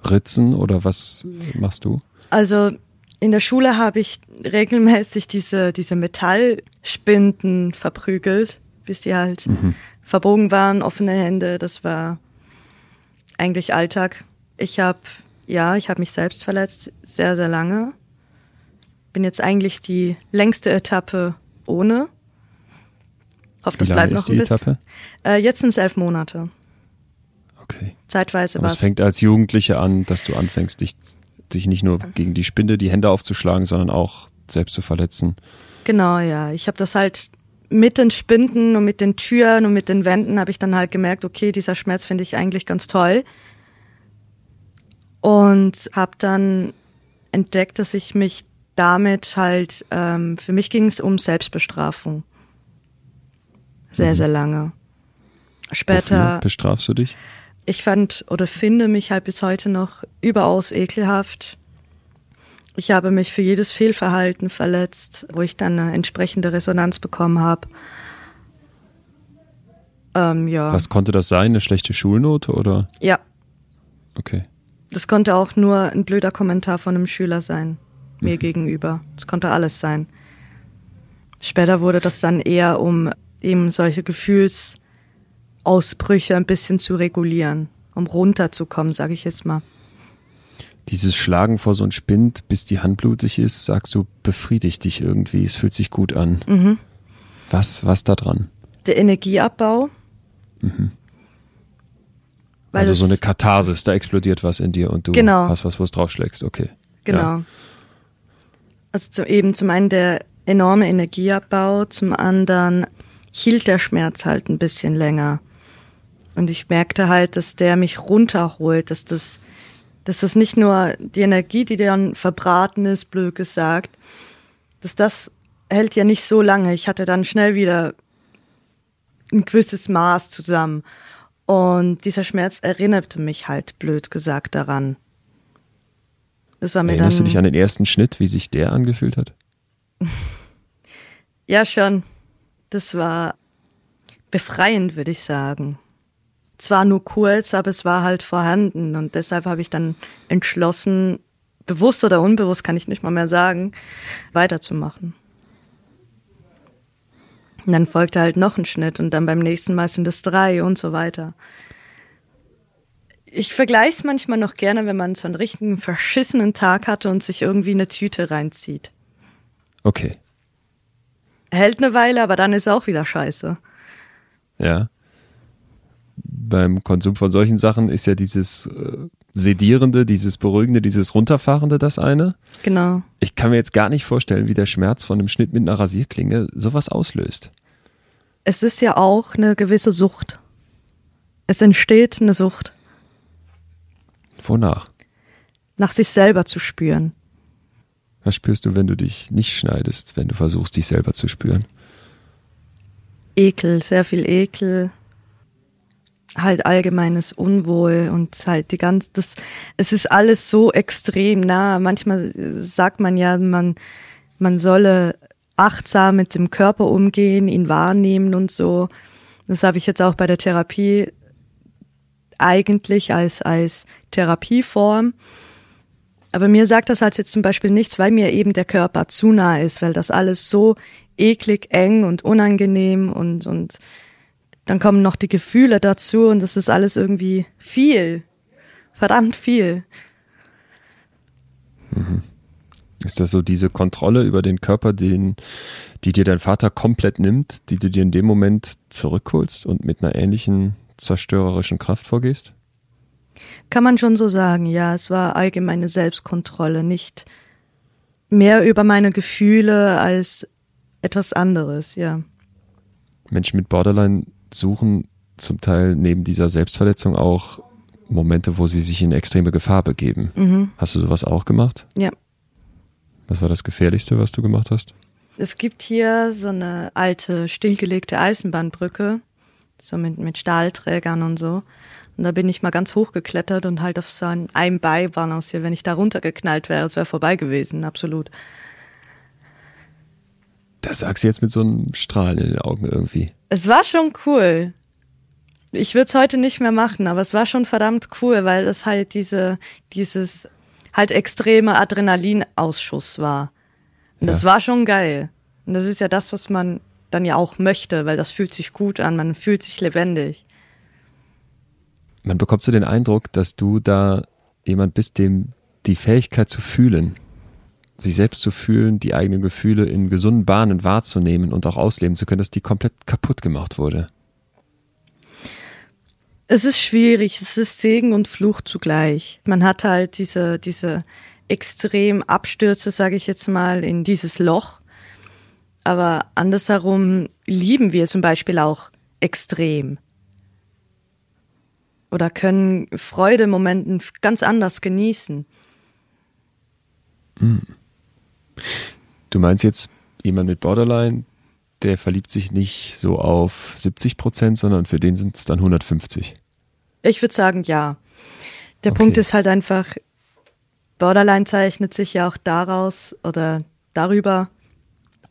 Ritzen oder was machst du? Also in der Schule habe ich regelmäßig diese, diese Metallspinden verprügelt, bis die halt mhm. verbogen waren, offene Hände. Das war eigentlich Alltag. Ich habe, ja, ich habe mich selbst verletzt, sehr, sehr lange. Bin jetzt eigentlich die längste Etappe ohne. Hoffe, das bleibt noch ein bisschen. Äh, jetzt sind es elf Monate. Okay. Zeitweise war es fängt als Jugendliche an, dass du anfängst, dich, dich nicht nur gegen die Spinde die Hände aufzuschlagen, sondern auch selbst zu verletzen. Genau, ja. Ich habe das halt mit den Spinden und mit den Türen und mit den Wänden habe ich dann halt gemerkt, okay, dieser Schmerz finde ich eigentlich ganz toll. Und habe dann entdeckt, dass ich mich damit halt, ähm, für mich ging es um Selbstbestrafung. Sehr, mhm. sehr lange. Später. Wofür bestrafst du dich? Ich fand oder finde mich halt bis heute noch überaus ekelhaft. Ich habe mich für jedes Fehlverhalten verletzt, wo ich dann eine entsprechende Resonanz bekommen habe. Ähm, ja. Was konnte das sein? Eine schlechte Schulnote oder? Ja. Okay. Das konnte auch nur ein blöder Kommentar von einem Schüler sein, mir mhm. gegenüber. Das konnte alles sein. Später wurde das dann eher, um eben solche Gefühlsausbrüche ein bisschen zu regulieren, um runterzukommen, sage ich jetzt mal. Dieses Schlagen vor so ein Spind, bis die Hand blutig ist, sagst du, befriedigt dich irgendwie, es fühlt sich gut an. Mhm. Was, was da dran? Der Energieabbau. Mhm. also so eine Katharsis, da explodiert was in dir und du genau. hast was, wo es draufschlägst, okay. Genau. Ja. Also zu, eben zum einen der enorme Energieabbau, zum anderen hielt der Schmerz halt ein bisschen länger. Und ich merkte halt, dass der mich runterholt, dass das dass das nicht nur die Energie, die dann verbraten ist, blöd gesagt, dass das hält ja nicht so lange. Ich hatte dann schnell wieder ein gewisses Maß zusammen. Und dieser Schmerz erinnerte mich halt, blöd gesagt, daran. Das war mir Erinnerst dann, du dich an den ersten Schnitt, wie sich der angefühlt hat? ja, schon. Das war befreiend, würde ich sagen zwar nur kurz, aber es war halt vorhanden und deshalb habe ich dann entschlossen, bewusst oder unbewusst kann ich nicht mal mehr sagen, weiterzumachen. Und dann folgte halt noch ein Schnitt und dann beim nächsten Mal sind es drei und so weiter. Ich vergleiche es manchmal noch gerne, wenn man so einen richtigen verschissenen Tag hatte und sich irgendwie eine Tüte reinzieht. Okay. Hält eine Weile, aber dann ist auch wieder scheiße. Ja beim Konsum von solchen Sachen ist ja dieses äh, Sedierende, dieses Beruhigende, dieses Runterfahrende das eine. Genau. Ich kann mir jetzt gar nicht vorstellen, wie der Schmerz von einem Schnitt mit einer Rasierklinge sowas auslöst. Es ist ja auch eine gewisse Sucht. Es entsteht eine Sucht. Wonach? Nach sich selber zu spüren. Was spürst du, wenn du dich nicht schneidest, wenn du versuchst, dich selber zu spüren? Ekel, sehr viel Ekel, halt allgemeines Unwohl und halt die ganze, das, es ist alles so extrem nah. Manchmal sagt man ja, man, man solle achtsam mit dem Körper umgehen, ihn wahrnehmen und so. Das habe ich jetzt auch bei der Therapie eigentlich als, als Therapieform. Aber mir sagt das halt jetzt zum Beispiel nichts, weil mir eben der Körper zu nah ist, weil das alles so eklig, eng und unangenehm und, und dann kommen noch die Gefühle dazu und das ist alles irgendwie viel. Verdammt viel. Mhm. Ist das so diese Kontrolle über den Körper, den, die dir dein Vater komplett nimmt, die du dir in dem Moment zurückholst und mit einer ähnlichen zerstörerischen Kraft vorgehst? Kann man schon so sagen, ja. Es war allgemeine Selbstkontrolle, nicht mehr über meine Gefühle als etwas anderes, ja. Menschen mit Borderline suchen zum Teil neben dieser Selbstverletzung auch Momente, wo sie sich in extreme Gefahr begeben. Mhm. Hast du sowas auch gemacht? Ja. Was war das Gefährlichste, was du gemacht hast? Es gibt hier so eine alte, stillgelegte Eisenbahnbrücke, so mit, mit Stahlträgern und so. Und da bin ich mal ganz hoch geklettert und halt auf so ein, einem Bein balanciert. Wenn ich da runtergeknallt wäre, es wäre vorbei gewesen, absolut. Das sagst du jetzt mit so einem Strahlen in den Augen irgendwie. Es war schon cool. Ich würde es heute nicht mehr machen, aber es war schon verdammt cool, weil es halt diese, dieses halt extreme Adrenalinausschuss war. Und ja. das war schon geil. Und das ist ja das, was man dann ja auch möchte, weil das fühlt sich gut an, man fühlt sich lebendig. Man bekommt so den Eindruck, dass du da jemand bist, dem die Fähigkeit zu fühlen sich selbst zu fühlen, die eigenen Gefühle in gesunden Bahnen wahrzunehmen und auch ausleben zu können, dass die komplett kaputt gemacht wurde. Es ist schwierig, es ist Segen und Fluch zugleich. Man hat halt diese, diese extrem Abstürze, sage ich jetzt mal, in dieses Loch. Aber andersherum lieben wir zum Beispiel auch extrem. Oder können Freudemomenten ganz anders genießen. Hm. Du meinst jetzt jemand mit Borderline, der verliebt sich nicht so auf 70 Prozent, sondern für den sind es dann 150. Ich würde sagen, ja. Der okay. Punkt ist halt einfach, Borderline zeichnet sich ja auch daraus oder darüber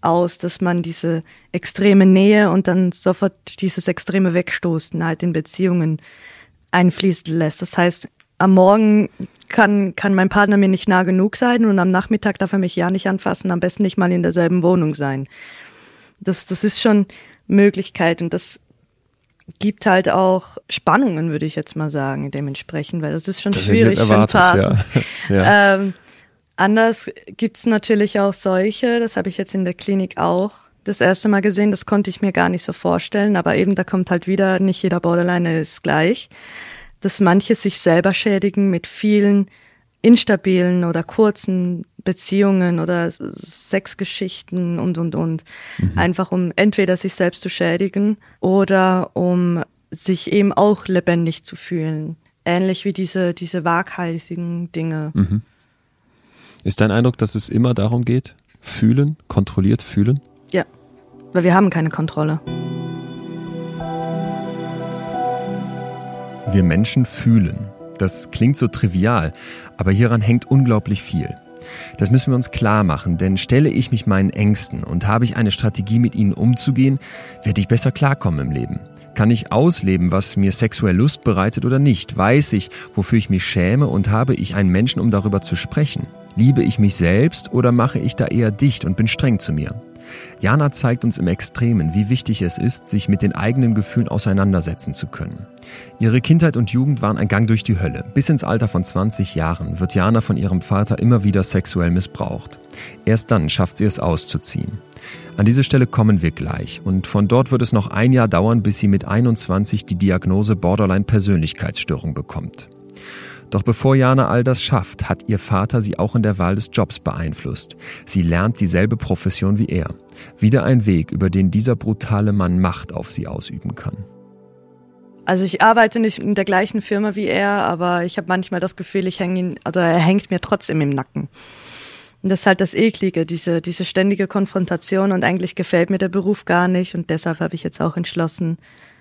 aus, dass man diese extreme Nähe und dann sofort dieses extreme Wegstoßen halt in Beziehungen einfließen lässt. Das heißt, am Morgen kann, kann mein Partner mir nicht nah genug sein und am Nachmittag darf er mich ja nicht anfassen, am besten nicht mal in derselben Wohnung sein. Das, das ist schon Möglichkeit und das gibt halt auch Spannungen, würde ich jetzt mal sagen, dementsprechend, weil das ist schon das schwierig für einen Partner. Ja. ja. Ähm, anders gibt's natürlich auch solche, das habe ich jetzt in der Klinik auch das erste Mal gesehen, das konnte ich mir gar nicht so vorstellen, aber eben da kommt halt wieder, nicht jeder Borderline ist gleich, dass manche sich selber schädigen mit vielen instabilen oder kurzen Beziehungen oder Sexgeschichten und, und, und. Mhm. Einfach um entweder sich selbst zu schädigen oder um sich eben auch lebendig zu fühlen. Ähnlich wie diese, diese waghalsigen Dinge. Mhm. Ist dein Eindruck, dass es immer darum geht? Fühlen, kontrolliert fühlen? Ja, weil wir haben keine Kontrolle. Wir Menschen fühlen. Das klingt so trivial, aber hieran hängt unglaublich viel. Das müssen wir uns klar machen, denn stelle ich mich meinen Ängsten und habe ich eine Strategie, mit ihnen umzugehen, werde ich besser klarkommen im Leben. Kann ich ausleben, was mir sexuell Lust bereitet oder nicht? Weiß ich, wofür ich mich schäme und habe ich einen Menschen, um darüber zu sprechen? Liebe ich mich selbst oder mache ich da eher dicht und bin streng zu mir? Jana zeigt uns im Extremen, wie wichtig es ist, sich mit den eigenen Gefühlen auseinandersetzen zu können. Ihre Kindheit und Jugend waren ein Gang durch die Hölle. Bis ins Alter von 20 Jahren wird Jana von ihrem Vater immer wieder sexuell missbraucht. Erst dann schafft sie es auszuziehen. An diese Stelle kommen wir gleich und von dort wird es noch ein Jahr dauern, bis sie mit 21 die Diagnose Borderline-Persönlichkeitsstörung bekommt. Doch bevor Jana all das schafft, hat ihr Vater sie auch in der Wahl des Jobs beeinflusst. Sie lernt dieselbe Profession wie er. Wieder ein Weg, über den dieser brutale Mann Macht auf sie ausüben kann. Also ich arbeite nicht in der gleichen Firma wie er, aber ich habe manchmal das Gefühl, ich hänge ihn, also er hängt mir trotzdem im Nacken. Und das ist halt das Eklige, diese, diese ständige Konfrontation und eigentlich gefällt mir der Beruf gar nicht und deshalb habe ich jetzt auch entschlossen,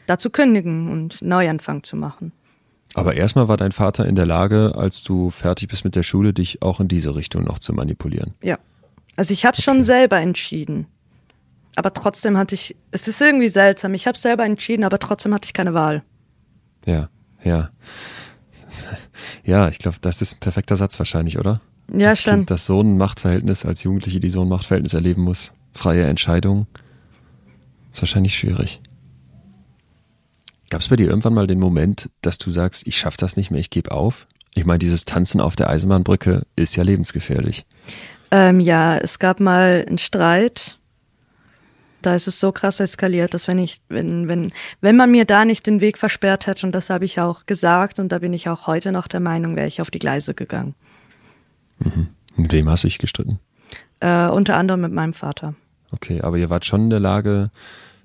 da zu kündigen und Neuanfang zu machen. Aber erstmal war dein Vater in der Lage, als du fertig bist mit der Schule, dich auch in diese Richtung noch zu manipulieren. Ja. Also ich habe okay. schon selber entschieden. Aber trotzdem hatte ich, es ist irgendwie seltsam, ich habe selber entschieden, aber trotzdem hatte ich keine Wahl. Ja, ja. Ja, ich glaube, das ist ein perfekter Satz wahrscheinlich, oder? Ja, als schon. Kind, das so ein Machtverhältnis als Jugendliche, die so ein Machtverhältnis erleben muss, freie Entscheidung, ist wahrscheinlich schwierig. Gab es bei dir irgendwann mal den Moment, dass du sagst, ich schaffe das nicht mehr, ich gebe auf? Ich meine, dieses Tanzen auf der Eisenbahnbrücke ist ja lebensgefährlich. Ähm, ja, es gab mal einen Streit. Da ist es so krass eskaliert, dass wenn ich, wenn, wenn, wenn man mir da nicht den Weg versperrt hätte, und das habe ich auch gesagt, und da bin ich auch heute noch der Meinung, wäre ich auf die Gleise gegangen. Mhm. Mit wem hast du dich gestritten? Äh, unter anderem mit meinem Vater. Okay, aber ihr wart schon in der Lage,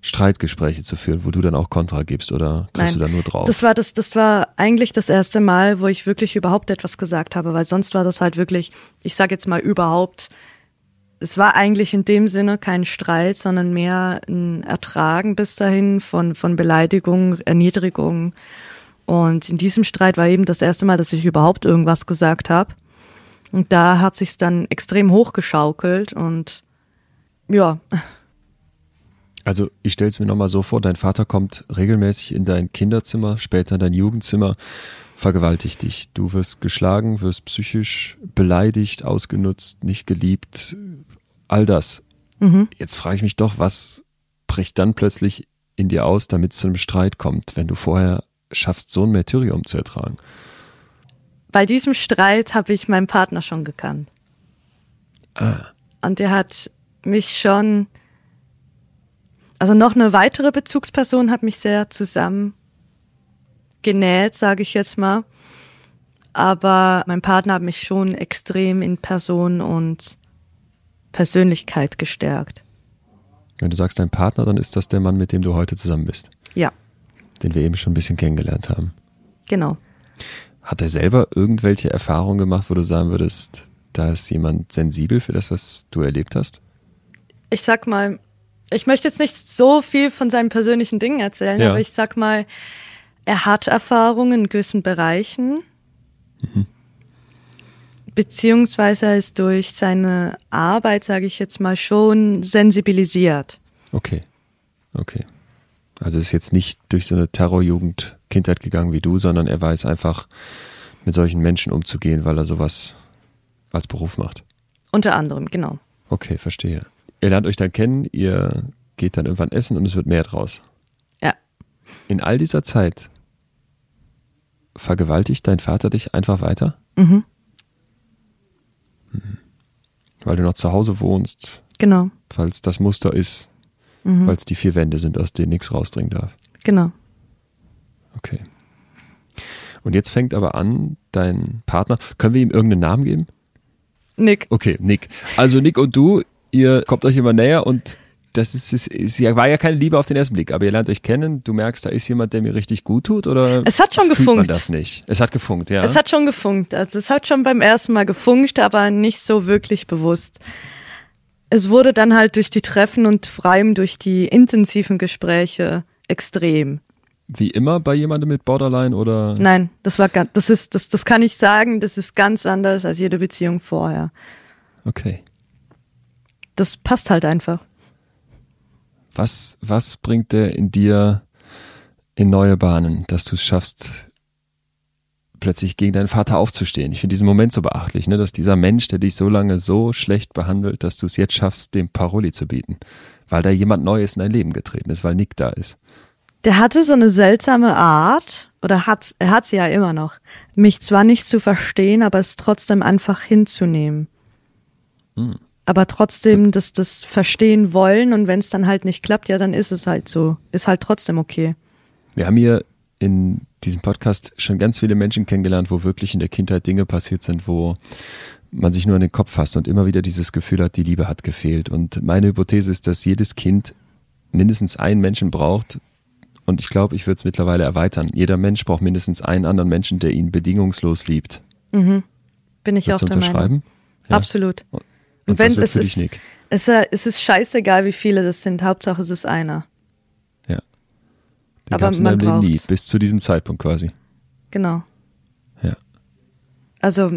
Streitgespräche zu führen, wo du dann auch Kontra gibst oder kriegst Nein, du da nur drauf? Das war das, das war eigentlich das erste Mal, wo ich wirklich überhaupt etwas gesagt habe, weil sonst war das halt wirklich, ich sage jetzt mal überhaupt, es war eigentlich in dem Sinne kein Streit, sondern mehr ein Ertragen bis dahin von, von Beleidigung, Erniedrigung. Und in diesem Streit war eben das erste Mal, dass ich überhaupt irgendwas gesagt habe. Und da hat sich's dann extrem hochgeschaukelt und ja, also ich stelle es mir nochmal so vor, dein Vater kommt regelmäßig in dein Kinderzimmer, später in dein Jugendzimmer, vergewaltigt dich. Du wirst geschlagen, wirst psychisch beleidigt, ausgenutzt, nicht geliebt, all das. Mhm. Jetzt frage ich mich doch, was bricht dann plötzlich in dir aus, damit es zu einem Streit kommt, wenn du vorher schaffst, so ein Märtyrium zu ertragen? Bei diesem Streit habe ich meinen Partner schon gekannt. Ah. Und der hat mich schon also noch eine weitere Bezugsperson hat mich sehr zusammen genäht, sage ich jetzt mal. Aber mein Partner hat mich schon extrem in Person und Persönlichkeit gestärkt. Wenn du sagst dein Partner, dann ist das der Mann, mit dem du heute zusammen bist. Ja. Den wir eben schon ein bisschen kennengelernt haben. Genau. Hat er selber irgendwelche Erfahrungen gemacht, wo du sagen würdest, da ist jemand sensibel für das, was du erlebt hast? Ich sag mal, ich möchte jetzt nicht so viel von seinen persönlichen Dingen erzählen, ja. aber ich sag mal, er hat Erfahrungen in gewissen Bereichen. Mhm. Beziehungsweise er ist durch seine Arbeit, sage ich jetzt mal, schon sensibilisiert. Okay. Okay. Also ist jetzt nicht durch so eine Terrorjugend Kindheit gegangen wie du, sondern er weiß einfach, mit solchen Menschen umzugehen, weil er sowas als Beruf macht. Unter anderem, genau. Okay, verstehe. Ihr lernt euch dann kennen, ihr geht dann irgendwann essen und es wird mehr draus. Ja. In all dieser Zeit vergewaltigt dein Vater dich einfach weiter? Mhm. mhm. Weil du noch zu Hause wohnst. Genau. Falls das Muster ist, mhm. weil es die vier Wände sind, aus denen nichts rausdringen darf. Genau. Okay. Und jetzt fängt aber an, dein Partner, können wir ihm irgendeinen Namen geben? Nick. Okay, Nick. Also Nick und du, ihr kommt euch immer näher und das ist, ist, ist, war ja keine Liebe auf den ersten Blick, aber ihr lernt euch kennen, du merkst, da ist jemand, der mir richtig gut tut oder Es hat schon gefunkt. Man das nicht. Es hat gefunkt, ja. Es hat schon gefunkt. Also es hat schon beim ersten Mal gefunkt, aber nicht so wirklich bewusst. Es wurde dann halt durch die Treffen und vor allem durch die intensiven Gespräche extrem. Wie immer bei jemandem mit Borderline oder? Nein, das war ganz, das ist, das, das kann ich sagen, das ist ganz anders als jede Beziehung vorher. Okay. Das passt halt einfach. Was, was bringt der in dir in neue Bahnen, dass du es schaffst, plötzlich gegen deinen Vater aufzustehen? Ich finde diesen Moment so beachtlich, ne, dass dieser Mensch, der dich so lange so schlecht behandelt, dass du es jetzt schaffst, dem Paroli zu bieten. Weil da jemand Neues in dein Leben getreten ist, weil Nick da ist der hatte so eine seltsame Art, oder hat, er hat sie ja immer noch, mich zwar nicht zu verstehen, aber es trotzdem einfach hinzunehmen. Hm. Aber trotzdem das, das verstehen wollen und wenn es dann halt nicht klappt, ja, dann ist es halt so. Ist halt trotzdem okay. Wir haben hier in diesem Podcast schon ganz viele Menschen kennengelernt, wo wirklich in der Kindheit Dinge passiert sind, wo man sich nur in den Kopf fasst und immer wieder dieses Gefühl hat, die Liebe hat gefehlt. Und meine Hypothese ist, dass jedes Kind mindestens einen Menschen braucht, und ich glaube, ich würde es mittlerweile erweitern. Jeder Mensch braucht mindestens einen anderen Menschen, der ihn bedingungslos liebt. Mhm. Bin ich Würdest auch der unterschreiben? Ja. Absolut. Und, wenn es ist, es, es ist scheißegal, wie viele das sind. Hauptsache es ist einer. Ja. Den Aber man braucht nie, bis zu diesem Zeitpunkt quasi. Genau. Ja. Also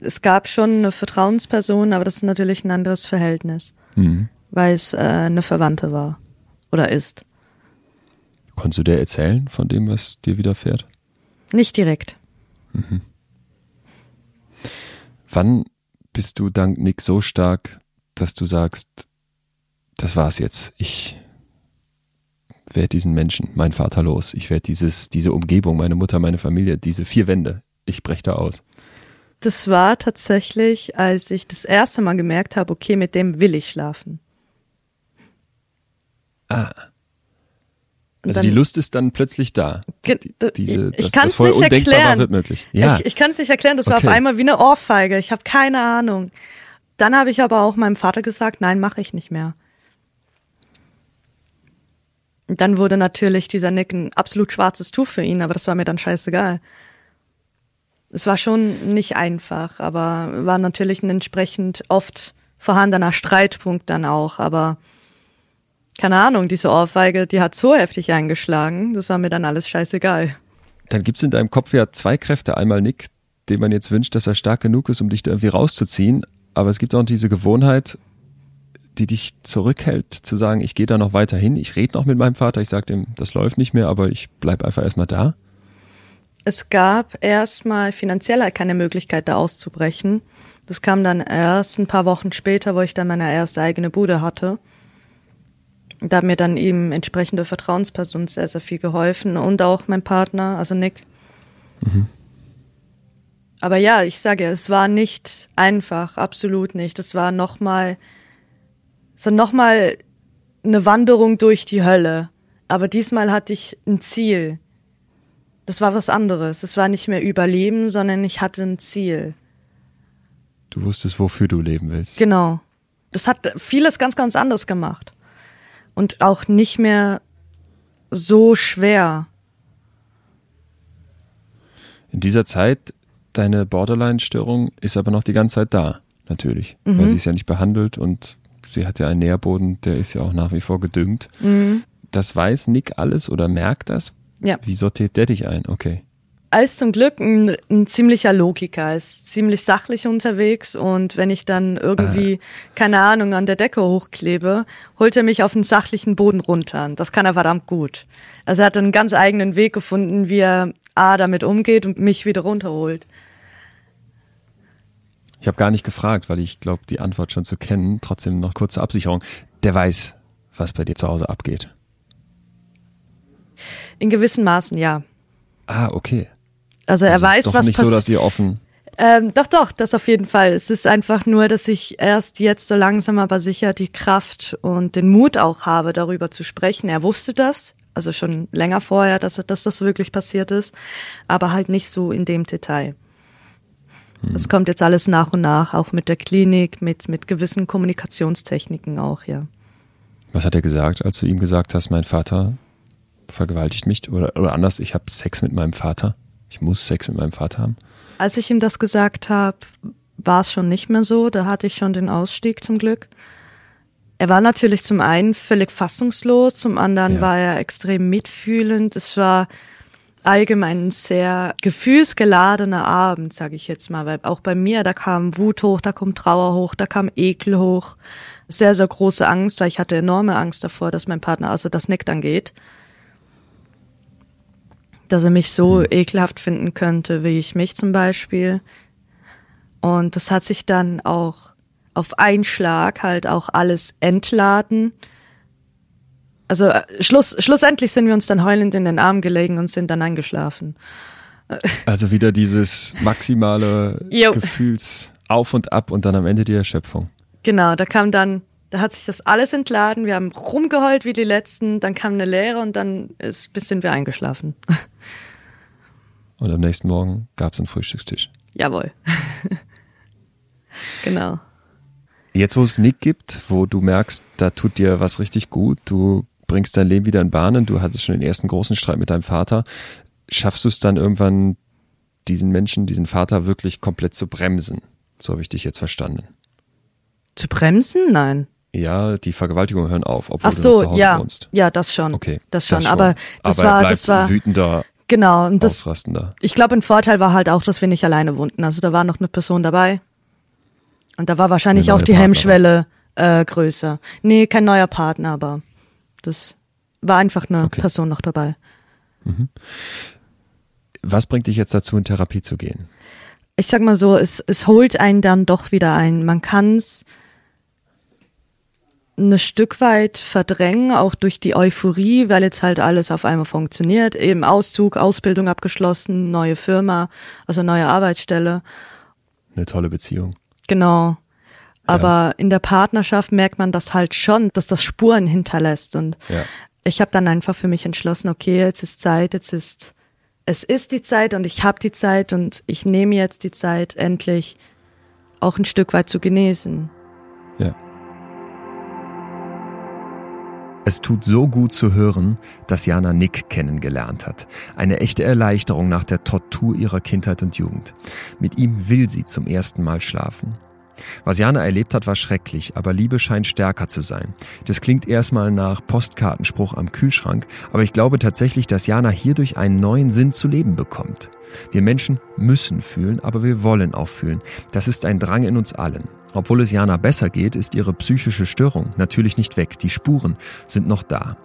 es gab schon eine Vertrauensperson, aber das ist natürlich ein anderes Verhältnis, mhm. weil es äh, eine Verwandte war oder ist. Konntest du dir erzählen von dem, was dir widerfährt? Nicht direkt. Mhm. Wann bist du dank Nick so stark, dass du sagst, das war's jetzt. Ich werde diesen Menschen, meinen Vater los. Ich werde dieses, diese Umgebung, meine Mutter, meine Familie, diese vier Wände, ich breche da aus. Das war tatsächlich, als ich das erste Mal gemerkt habe, okay, mit dem will ich schlafen. Ah. Also dann, die Lust ist dann plötzlich da. Die, diese, ich kann es nicht erklären. wird möglich. Ja. Ich, ich kann es nicht erklären. Das war auf einmal wie eine Ohrfeige. Ich habe keine Ahnung. Dann habe ich aber auch meinem Vater gesagt, nein, mache ich nicht mehr. Und dann wurde natürlich dieser Nick ein absolut schwarzes Tuch für ihn, aber das war mir dann scheißegal. Es war schon nicht einfach, aber war natürlich ein entsprechend oft vorhandener Streitpunkt dann auch, aber keine Ahnung, diese Ohrfeige, die hat so heftig eingeschlagen, das war mir dann alles scheißegal. Dann gibt es in deinem Kopf ja zwei Kräfte. Einmal Nick, dem man jetzt wünscht, dass er stark genug ist, um dich da irgendwie rauszuziehen. Aber es gibt auch diese Gewohnheit, die dich zurückhält, zu sagen, ich gehe da noch weiter hin, ich rede noch mit meinem Vater, ich sage ihm, das läuft nicht mehr, aber ich bleibe einfach erstmal da. Es gab erstmal finanziell halt keine Möglichkeit, da auszubrechen. Das kam dann erst ein paar Wochen später, wo ich dann meine erste eigene Bude hatte da hat mir dann eben entsprechende Vertrauensperson sehr, sehr viel geholfen und auch mein Partner, also Nick. Mhm. Aber ja, ich sage, es war nicht einfach, absolut nicht. Es war nochmal, so nochmal eine Wanderung durch die Hölle. Aber diesmal hatte ich ein Ziel. Das war was anderes. Es war nicht mehr Überleben, sondern ich hatte ein Ziel. Du wusstest, wofür du leben willst. Genau. Das hat vieles ganz, ganz anders gemacht. Und auch nicht mehr so schwer. In dieser Zeit, deine Borderline-Störung ist aber noch die ganze Zeit da, natürlich. Mhm. Weil sie ist ja nicht behandelt und sie hat ja einen Nährboden, der ist ja auch nach wie vor gedüngt. Mhm. Das weiß Nick alles oder merkt das? Ja. Wie sortiert der dich ein? Okay. Er ist zum Glück ein, ein ziemlicher Logiker, er ist ziemlich sachlich unterwegs und wenn ich dann irgendwie, keine Ahnung, an der Decke hochklebe, holt er mich auf den sachlichen Boden runter. Und Das kann er verdammt gut. Also er hat einen ganz eigenen Weg gefunden, wie er A damit umgeht und mich wieder runterholt. Ich habe gar nicht gefragt, weil ich glaube, die Antwort schon zu kennen. Trotzdem noch kurze Absicherung. Der weiß, was bei dir zu Hause abgeht. In gewissen Maßen ja. Ah, okay. Also er Also weiß, ist doch was nicht so, dass ihr offen. Ähm, doch, doch, das auf jeden Fall. Es ist einfach nur, dass ich erst jetzt so langsam aber sicher die Kraft und den Mut auch habe, darüber zu sprechen. Er wusste das, also schon länger vorher, dass, dass das wirklich passiert ist, aber halt nicht so in dem Detail. Es kommt jetzt alles nach und nach, auch mit der Klinik, mit, mit gewissen Kommunikationstechniken auch, ja. Was hat er gesagt, als du ihm gesagt hast, mein Vater vergewaltigt mich? Oder, oder anders, ich habe Sex mit meinem Vater. Ich muss Sex mit meinem Vater haben. Als ich ihm das gesagt habe, war es schon nicht mehr so. Da hatte ich schon den Ausstieg zum Glück. Er war natürlich zum einen völlig fassungslos, zum anderen Ja. war er extrem mitfühlend. Es war allgemein ein sehr gefühlsgeladener Abend, sage ich jetzt mal, weil auch bei mir, da kam Wut hoch, da kommt Trauer hoch, da kam Ekel hoch, sehr, sehr große Angst, weil ich hatte enorme Angst davor, dass mein Partner, also das Nick dann geht, dass er mich so ekelhaft finden könnte, wie ich mich zum Beispiel. Und das hat sich dann auch auf einen Schlag halt auch alles entladen. Also äh, Schluss, schlussendlich sind wir uns dann heulend in den Arm gelegen und sind dann eingeschlafen. Also wieder dieses maximale. Gefühls auf und ab und dann am Ende die Erschöpfung. Genau, da kam dann, da hat sich das alles entladen, wir haben rumgeheult wie die Letzten, dann kam eine Leere und dann ist, sind wir eingeschlafen. Und am nächsten Morgen gab es einen Frühstückstisch. Jawohl. genau. Jetzt, wo es Nick gibt, wo du merkst, da tut dir was richtig gut, du bringst dein Leben wieder in Bahnen, du hattest schon den ersten großen Streit mit deinem Vater, schaffst du es dann irgendwann, diesen Menschen, diesen Vater wirklich komplett zu bremsen? So habe ich dich jetzt verstanden. Zu bremsen? Nein. Ja, die Vergewaltigungen hören auf, obwohl Ach du noch zu so, Hause ja, wohnst. ja, das schon. Okay, das schon. Aber das Aber er war, das war wütender, genau. Und das, ausrastender. ich glaube, ein Vorteil war halt auch, dass wir nicht alleine wohnten. Also da war noch eine Person dabei. Und da war wahrscheinlich Eine auch die Partnerin. Hemmschwelle äh, größer. Nee, kein neuer Partner, aber das war einfach eine Okay. Person noch dabei. Was bringt dich jetzt dazu, in Therapie zu gehen? Ich sag mal so, es, es holt einen dann doch wieder ein. Man kann's ein Stück weit verdrängen, auch durch die Euphorie, weil jetzt halt alles auf einmal funktioniert. Eben Auszug, Ausbildung abgeschlossen, neue Firma, also neue Arbeitsstelle. Eine tolle Beziehung. Genau. Aber in der Partnerschaft merkt man das halt schon, dass das Spuren hinterlässt. Und Ja. ich habe dann einfach für mich entschlossen, okay, jetzt ist Zeit, jetzt ist es ist die Zeit und ich habe die Zeit und ich nehme jetzt die Zeit, endlich auch ein Stück weit zu genesen. Ja. Es tut so gut zu hören, dass Jana Nick kennengelernt hat. Eine echte Erleichterung nach der Tortur ihrer Kindheit und Jugend. Mit ihm will sie zum ersten Mal schlafen. Was Jana erlebt hat, war schrecklich, aber Liebe scheint stärker zu sein. Das klingt erstmal nach Postkartenspruch am Kühlschrank, aber ich glaube tatsächlich, dass Jana hierdurch einen neuen Sinn zu leben bekommt. Wir Menschen müssen fühlen, aber wir wollen auch fühlen. Das ist ein Drang in uns allen. Obwohl es Jana besser geht, ist ihre psychische Störung natürlich nicht weg. Die Spuren sind noch da.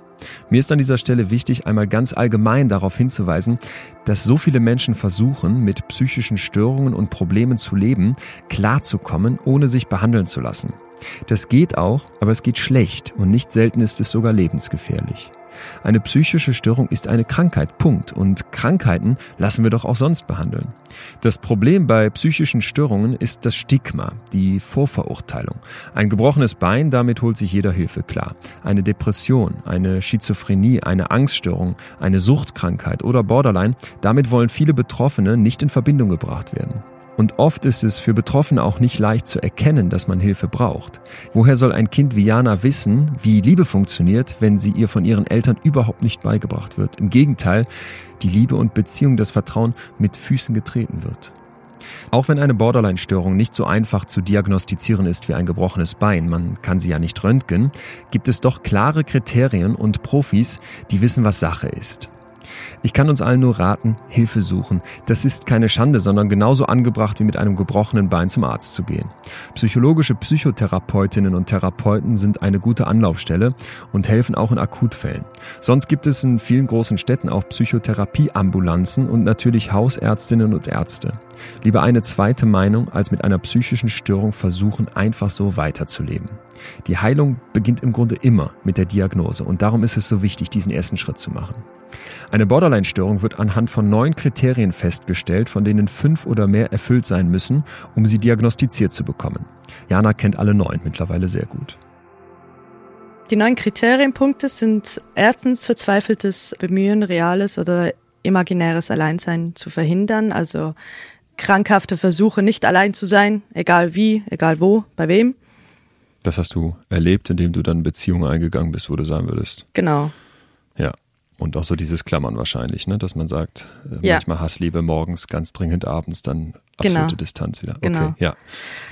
Mir ist an dieser Stelle wichtig, einmal ganz allgemein darauf hinzuweisen, dass so viele Menschen versuchen, mit psychischen Störungen und Problemen zu leben, klarzukommen, ohne sich behandeln zu lassen. Das geht auch, aber es geht schlecht und nicht selten ist es sogar lebensgefährlich. Eine psychische Störung ist eine Krankheit, Punkt. Und Krankheiten lassen wir doch auch sonst behandeln. Das Problem bei psychischen Störungen ist das Stigma, die Vorverurteilung. Ein gebrochenes Bein, damit holt sich jeder Hilfe klar. Eine Depression, eine Schizophrenie, eine Angststörung, eine Suchtkrankheit oder Borderline, damit wollen viele Betroffene nicht in Verbindung gebracht werden. Und oft ist es für Betroffene auch nicht leicht zu erkennen, dass man Hilfe braucht. Woher soll ein Kind wie Jana wissen, wie Liebe funktioniert, wenn sie ihr von ihren Eltern überhaupt nicht beigebracht wird? Im Gegenteil, die Liebe und Beziehung, das Vertrauen mit Füßen getreten wird. Auch wenn eine Borderline-Störung nicht so einfach zu diagnostizieren ist wie ein gebrochenes Bein, man kann sie ja nicht röntgen, gibt es doch klare Kriterien und Profis, die wissen, was Sache ist. Ich kann uns allen nur raten, Hilfe suchen. Das ist keine Schande, sondern genauso angebracht wie mit einem gebrochenen Bein zum Arzt zu gehen. Psychologische Psychotherapeutinnen und Therapeuten sind eine gute Anlaufstelle und helfen auch in Akutfällen. Sonst gibt es in vielen großen Städten auch Psychotherapieambulanzen und natürlich Hausärztinnen und Ärzte. Lieber eine zweite Meinung, als mit einer psychischen Störung versuchen, einfach so weiterzuleben. Die Heilung beginnt im Grunde immer mit der Diagnose und darum ist es so wichtig, diesen ersten Schritt zu machen. Eine Borderline-Störung wird anhand von neun Kriterien festgestellt, von denen fünf oder mehr erfüllt sein müssen, um sie diagnostiziert zu bekommen. Jana kennt alle neun mittlerweile sehr gut. Die neun Kriterienpunkte sind erstens verzweifeltes Bemühen, reales oder imaginäres Alleinsein zu verhindern, also krankhafte Versuche, nicht allein zu sein, egal wie, egal wo, bei wem. Das hast du erlebt, indem du dann Beziehungen eingegangen bist, wo du sein würdest. Genau. Ja. Und auch so dieses Klammern wahrscheinlich, ne? dass man sagt, äh, Ja. manchmal Hassliebe morgens, ganz dringend abends, dann absolute Genau. Distanz wieder. Okay, Genau. ja.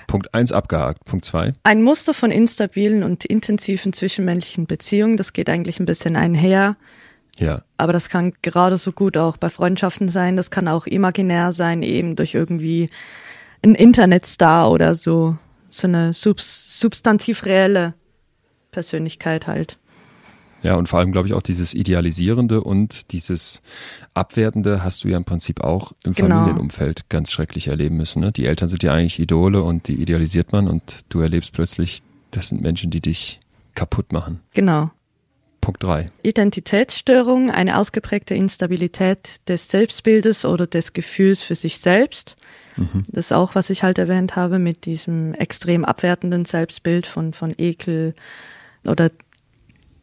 Punkt eins abgehakt. Punkt zwei. Ein Muster von instabilen und intensiven zwischenmenschlichen Beziehungen, das geht eigentlich ein bisschen einher, Ja. aber das kann gerade so gut auch bei Freundschaften sein, das kann auch imaginär sein, eben durch irgendwie einen Internetstar oder so, so eine subs substantiv reelle Persönlichkeit halt. Ja, und vor allem glaube ich auch dieses Idealisierende und dieses Abwertende hast du ja im Prinzip auch im Genau. Familienumfeld ganz schrecklich erleben müssen. Ne? Die Eltern sind ja eigentlich Idole und die idealisiert man und du erlebst plötzlich, das sind Menschen, die dich kaputt machen. Genau. Punkt drei. Identitätsstörung, eine ausgeprägte Instabilität des Selbstbildes oder des Gefühls für sich selbst. Das ist auch, was ich halt erwähnt habe, mit diesem extrem abwertenden Selbstbild von, von Ekel oder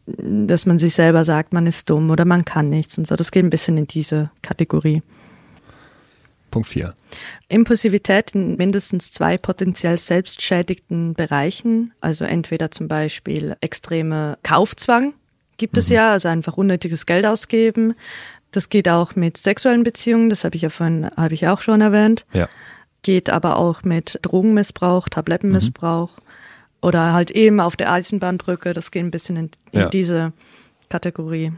dass man sich selber sagt, man ist dumm oder man kann nichts und so. Das geht ein bisschen in diese Kategorie. Punkt vier. Impulsivität in mindestens zwei potenziell selbstschädigten Bereichen, also entweder zum Beispiel extreme Kaufzwang gibt es ja, also einfach unnötiges Geld ausgeben. Das geht auch mit sexuellen Beziehungen, das habe ich ja vorhin, habe ich auch schon erwähnt. Ja. Geht aber auch mit Drogenmissbrauch, Tablettenmissbrauch oder halt eben auf der Eisenbahnbrücke, das geht ein bisschen in, in Ja. diese Kategorie.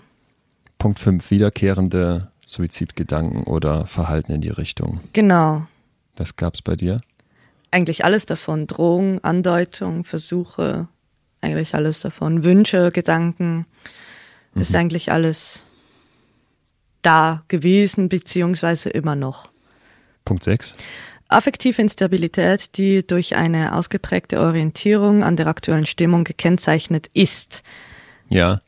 Punkt fünf. Wiederkehrende Suizidgedanken oder Verhalten in die Richtung. Genau. Das gab's bei dir? eigentlich alles davon. Drohung, Andeutung, Versuche, eigentlich alles davon. Wünsche, Gedanken, ist eigentlich alles da gewesen, beziehungsweise immer noch. Punkt sechs. Affektive Instabilität, die durch eine ausgeprägte Orientierung an der aktuellen Stimmung gekennzeichnet ist. Ja.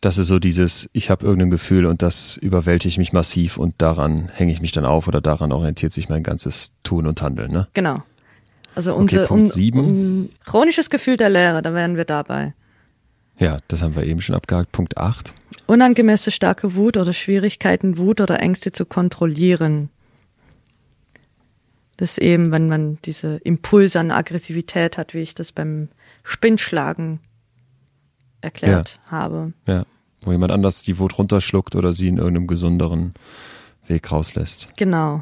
Das ist so dieses, ich habe irgendein Gefühl und das überwältigt mich massiv und daran hänge ich mich dann auf oder daran orientiert sich mein ganzes Tun und Handeln. Ne? Genau. Also unser Punkt un, sieben. un, chronisches Gefühl der Leere, da wären wir dabei. Ja, das haben wir eben schon abgehakt. Punkt acht. Unangemessene starke Wut oder Schwierigkeiten, Wut oder Ängste zu kontrollieren. Das ist eben, wenn man diese Impulse an Aggressivität hat, wie ich das beim Spinnschlagen erklärt habe. Ja, wo jemand anders die Wut runterschluckt oder sie in irgendeinem gesünderen Weg rauslässt. Genau.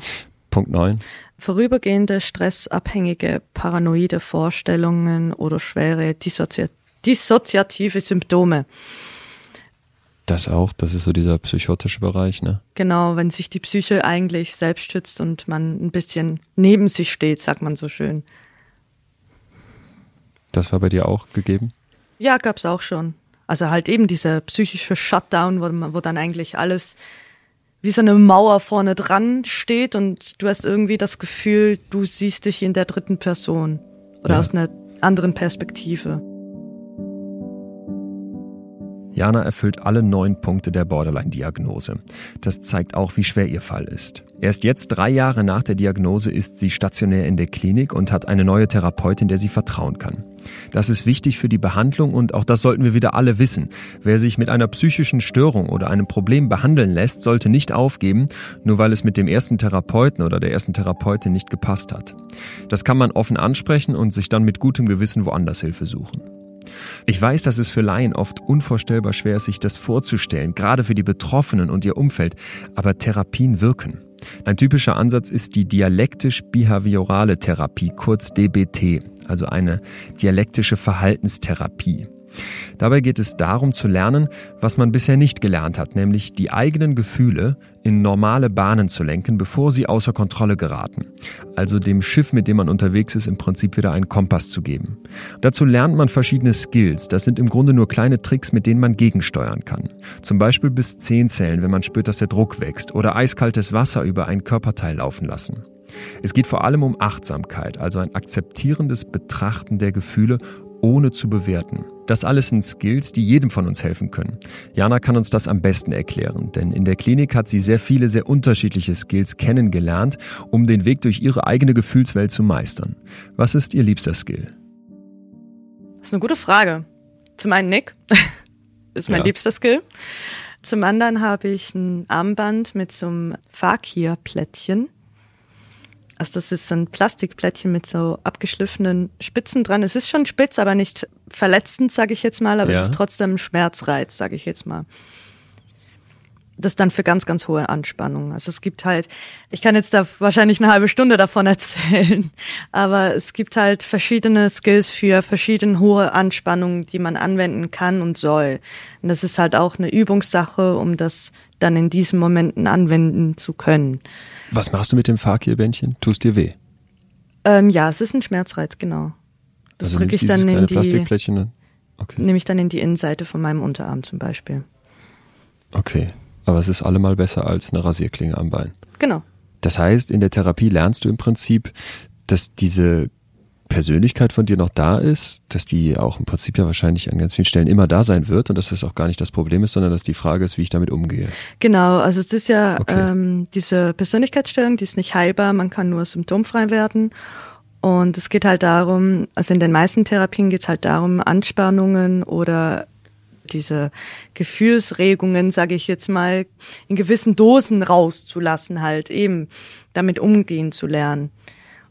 Punkt neun. Vorübergehende stressabhängige paranoide Vorstellungen oder schwere dissozi dissoziative Symptome. Das auch, das ist so dieser psychotische Bereich, ne? Genau, wenn sich die Psyche eigentlich selbst schützt und man ein bisschen neben sich steht, sagt man so schön. Das war bei dir auch gegeben? Ja, gab's auch schon. Also halt eben dieser psychische Shutdown, wo, wo dann eigentlich alles wie so eine Mauer vorne dran steht und du hast irgendwie das Gefühl, du siehst dich in der dritten Person oder Ja. aus einer anderen Perspektive. Jana erfüllt alle neun Punkte der Borderline-Diagnose. Das zeigt auch, wie schwer ihr Fall ist. Erst jetzt, drei Jahre nach der Diagnose, ist sie stationär in der Klinik und hat eine neue Therapeutin, der sie vertrauen kann. Das ist wichtig für die Behandlung und auch das sollten wir wieder alle wissen. Wer sich mit einer psychischen Störung oder einem Problem behandeln lässt, sollte nicht aufgeben, nur weil es mit dem ersten Therapeuten oder der ersten Therapeutin nicht gepasst hat. Das kann man offen ansprechen und sich dann mit gutem Gewissen woanders Hilfe suchen. Ich weiß, dass es für Laien oft unvorstellbar schwer ist, sich das vorzustellen, gerade für die Betroffenen und ihr Umfeld, aber Therapien wirken. Ein typischer Ansatz ist die dialektisch-behaviorale Therapie, kurz DBT, also eine dialektische Verhaltenstherapie. Dabei geht es darum zu lernen, was man bisher nicht gelernt hat, nämlich die eigenen Gefühle in normale Bahnen zu lenken, bevor sie außer Kontrolle geraten. Also dem Schiff, mit dem man unterwegs ist, im Prinzip wieder einen Kompass zu geben. Dazu lernt man verschiedene Skills. Das sind im Grunde nur kleine Tricks, mit denen man gegensteuern kann. Zum Beispiel bis 10 zählen, wenn man spürt, dass der Druck wächst, oder eiskaltes Wasser über ein Körperteil laufen lassen. Es geht vor allem um Achtsamkeit, also ein akzeptierendes Betrachten der Gefühle, ohne zu bewerten. Das alles sind Skills, die jedem von uns helfen können. Jana kann uns das am besten erklären, denn in der Klinik hat sie sehr viele, sehr unterschiedliche Skills kennengelernt, um den Weg durch ihre eigene Gefühlswelt zu meistern. Was ist ihr liebster Skill? Das ist eine gute Frage. Zum einen Nick, ist mein ja. liebster Skill. Zum anderen habe ich ein Armband mit so einem Fakir-Plättchen. Also das ist so ein Plastikplättchen mit so abgeschliffenen Spitzen dran. Es ist schon spitz, aber nicht verletzend, sage ich jetzt mal, aber ja. es ist trotzdem ein Schmerzreiz, sage ich jetzt mal. Das dann für ganz, ganz hohe Anspannung. Also es gibt halt, ich kann jetzt da wahrscheinlich eine halbe Stunde davon erzählen, aber es gibt halt verschiedene Skills für verschiedene hohe Anspannungen, die man anwenden kann und soll. Und das ist halt auch eine Übungssache, um das dann in diesen Momenten anwenden zu können. Was machst du mit dem Fakir-Bändchen? Tust dir weh? Ähm, ja, es ist ein Schmerzreiz, genau. Das also drücke ich dann in die Plastikplättchen. Okay. Nehme ich dann in die Innenseite von meinem Unterarm zum Beispiel. Okay, aber es ist allemal besser als eine Rasierklinge am Bein. Genau. Das heißt, in der Therapie lernst du im Prinzip, dass diese Persönlichkeit von dir noch da ist, dass die auch im Prinzip ja wahrscheinlich an ganz vielen Stellen immer da sein wird und dass das auch gar nicht das Problem ist, sondern dass die Frage ist, wie ich damit umgehe. Genau, also es ist ja okay. ähm, diese Persönlichkeitsstörung, die ist nicht heilbar, man kann nur symptomfrei werden. Und es geht halt darum, also in den meisten Therapien geht es halt darum, Anspannungen oder diese Gefühlsregungen, sage ich jetzt mal, in gewissen Dosen rauszulassen, halt eben damit umgehen zu lernen.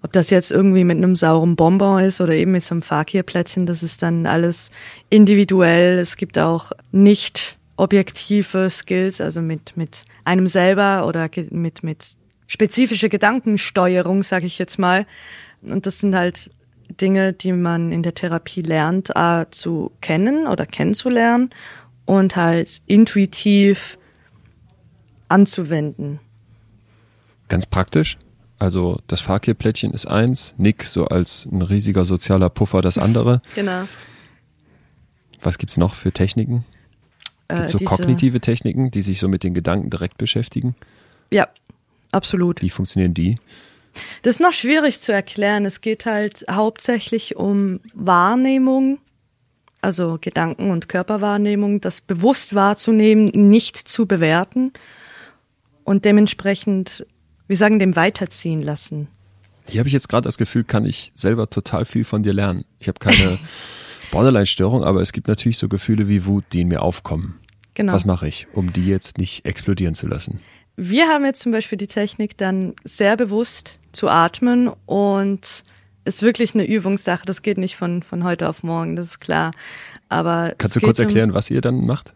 Ob das jetzt irgendwie mit einem sauren Bonbon ist oder eben mit so einem Fakirplättchen, das ist dann alles individuell. Es gibt auch nicht objektive Skills, also mit, mit einem selber oder mit, mit spezifische Gedankensteuerung, sage ich jetzt mal. Und das sind halt Dinge, die man in der Therapie lernt, A, zu kennen oder kennenzulernen und halt intuitiv anzuwenden. Ganz praktisch? Also das Fakir-Plättchen ist eins, Nick so als ein riesiger sozialer Puffer das andere. Genau. Was gibt's noch für Techniken? Gibt äh, so kognitive Techniken, die sich so mit den Gedanken direkt beschäftigen? Ja, absolut. Wie funktionieren die? Das ist noch schwierig zu erklären. Es geht halt hauptsächlich um Wahrnehmung, also Gedanken- und Körperwahrnehmung, das bewusst wahrzunehmen, nicht zu bewerten und dementsprechend wir sagen dem weiterziehen lassen. Hier habe ich jetzt gerade das Gefühl, kann ich selber total viel von dir lernen. Ich habe keine Borderline-Störung, aber es gibt natürlich so Gefühle wie Wut, die in mir aufkommen. Genau. Was mache ich, um die jetzt nicht explodieren zu lassen? Wir haben jetzt zum Beispiel die Technik, dann sehr bewusst zu atmen und ist wirklich eine Übungssache. Das geht nicht von, von heute auf morgen, das ist klar. Aber Kannst du kurz erklären, um, was ihr dann macht?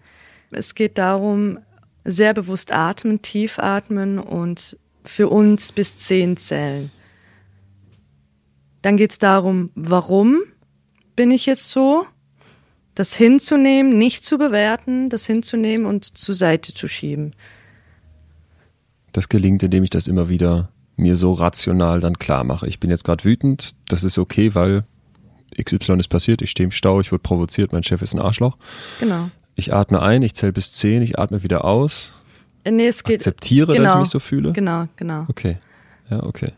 Es geht darum, sehr bewusst atmen, tief atmen und für uns bis zehn zählen. Dann geht es darum, warum bin ich jetzt so? Das hinzunehmen, nicht zu bewerten, das hinzunehmen und zur Seite zu schieben. Das gelingt, indem ich das immer wieder mir so rational dann klar mache. Ich bin jetzt gerade wütend, das ist okay, weil XY ist passiert, ich stehe im Stau, ich wurde provoziert, mein Chef ist ein Arschloch. Genau. Ich atme ein, ich zähle bis zehn, ich atme wieder aus Nee, es geht. Akzeptiere, genau, dass ich mich so fühle? Genau, genau. Okay. Ja, okay.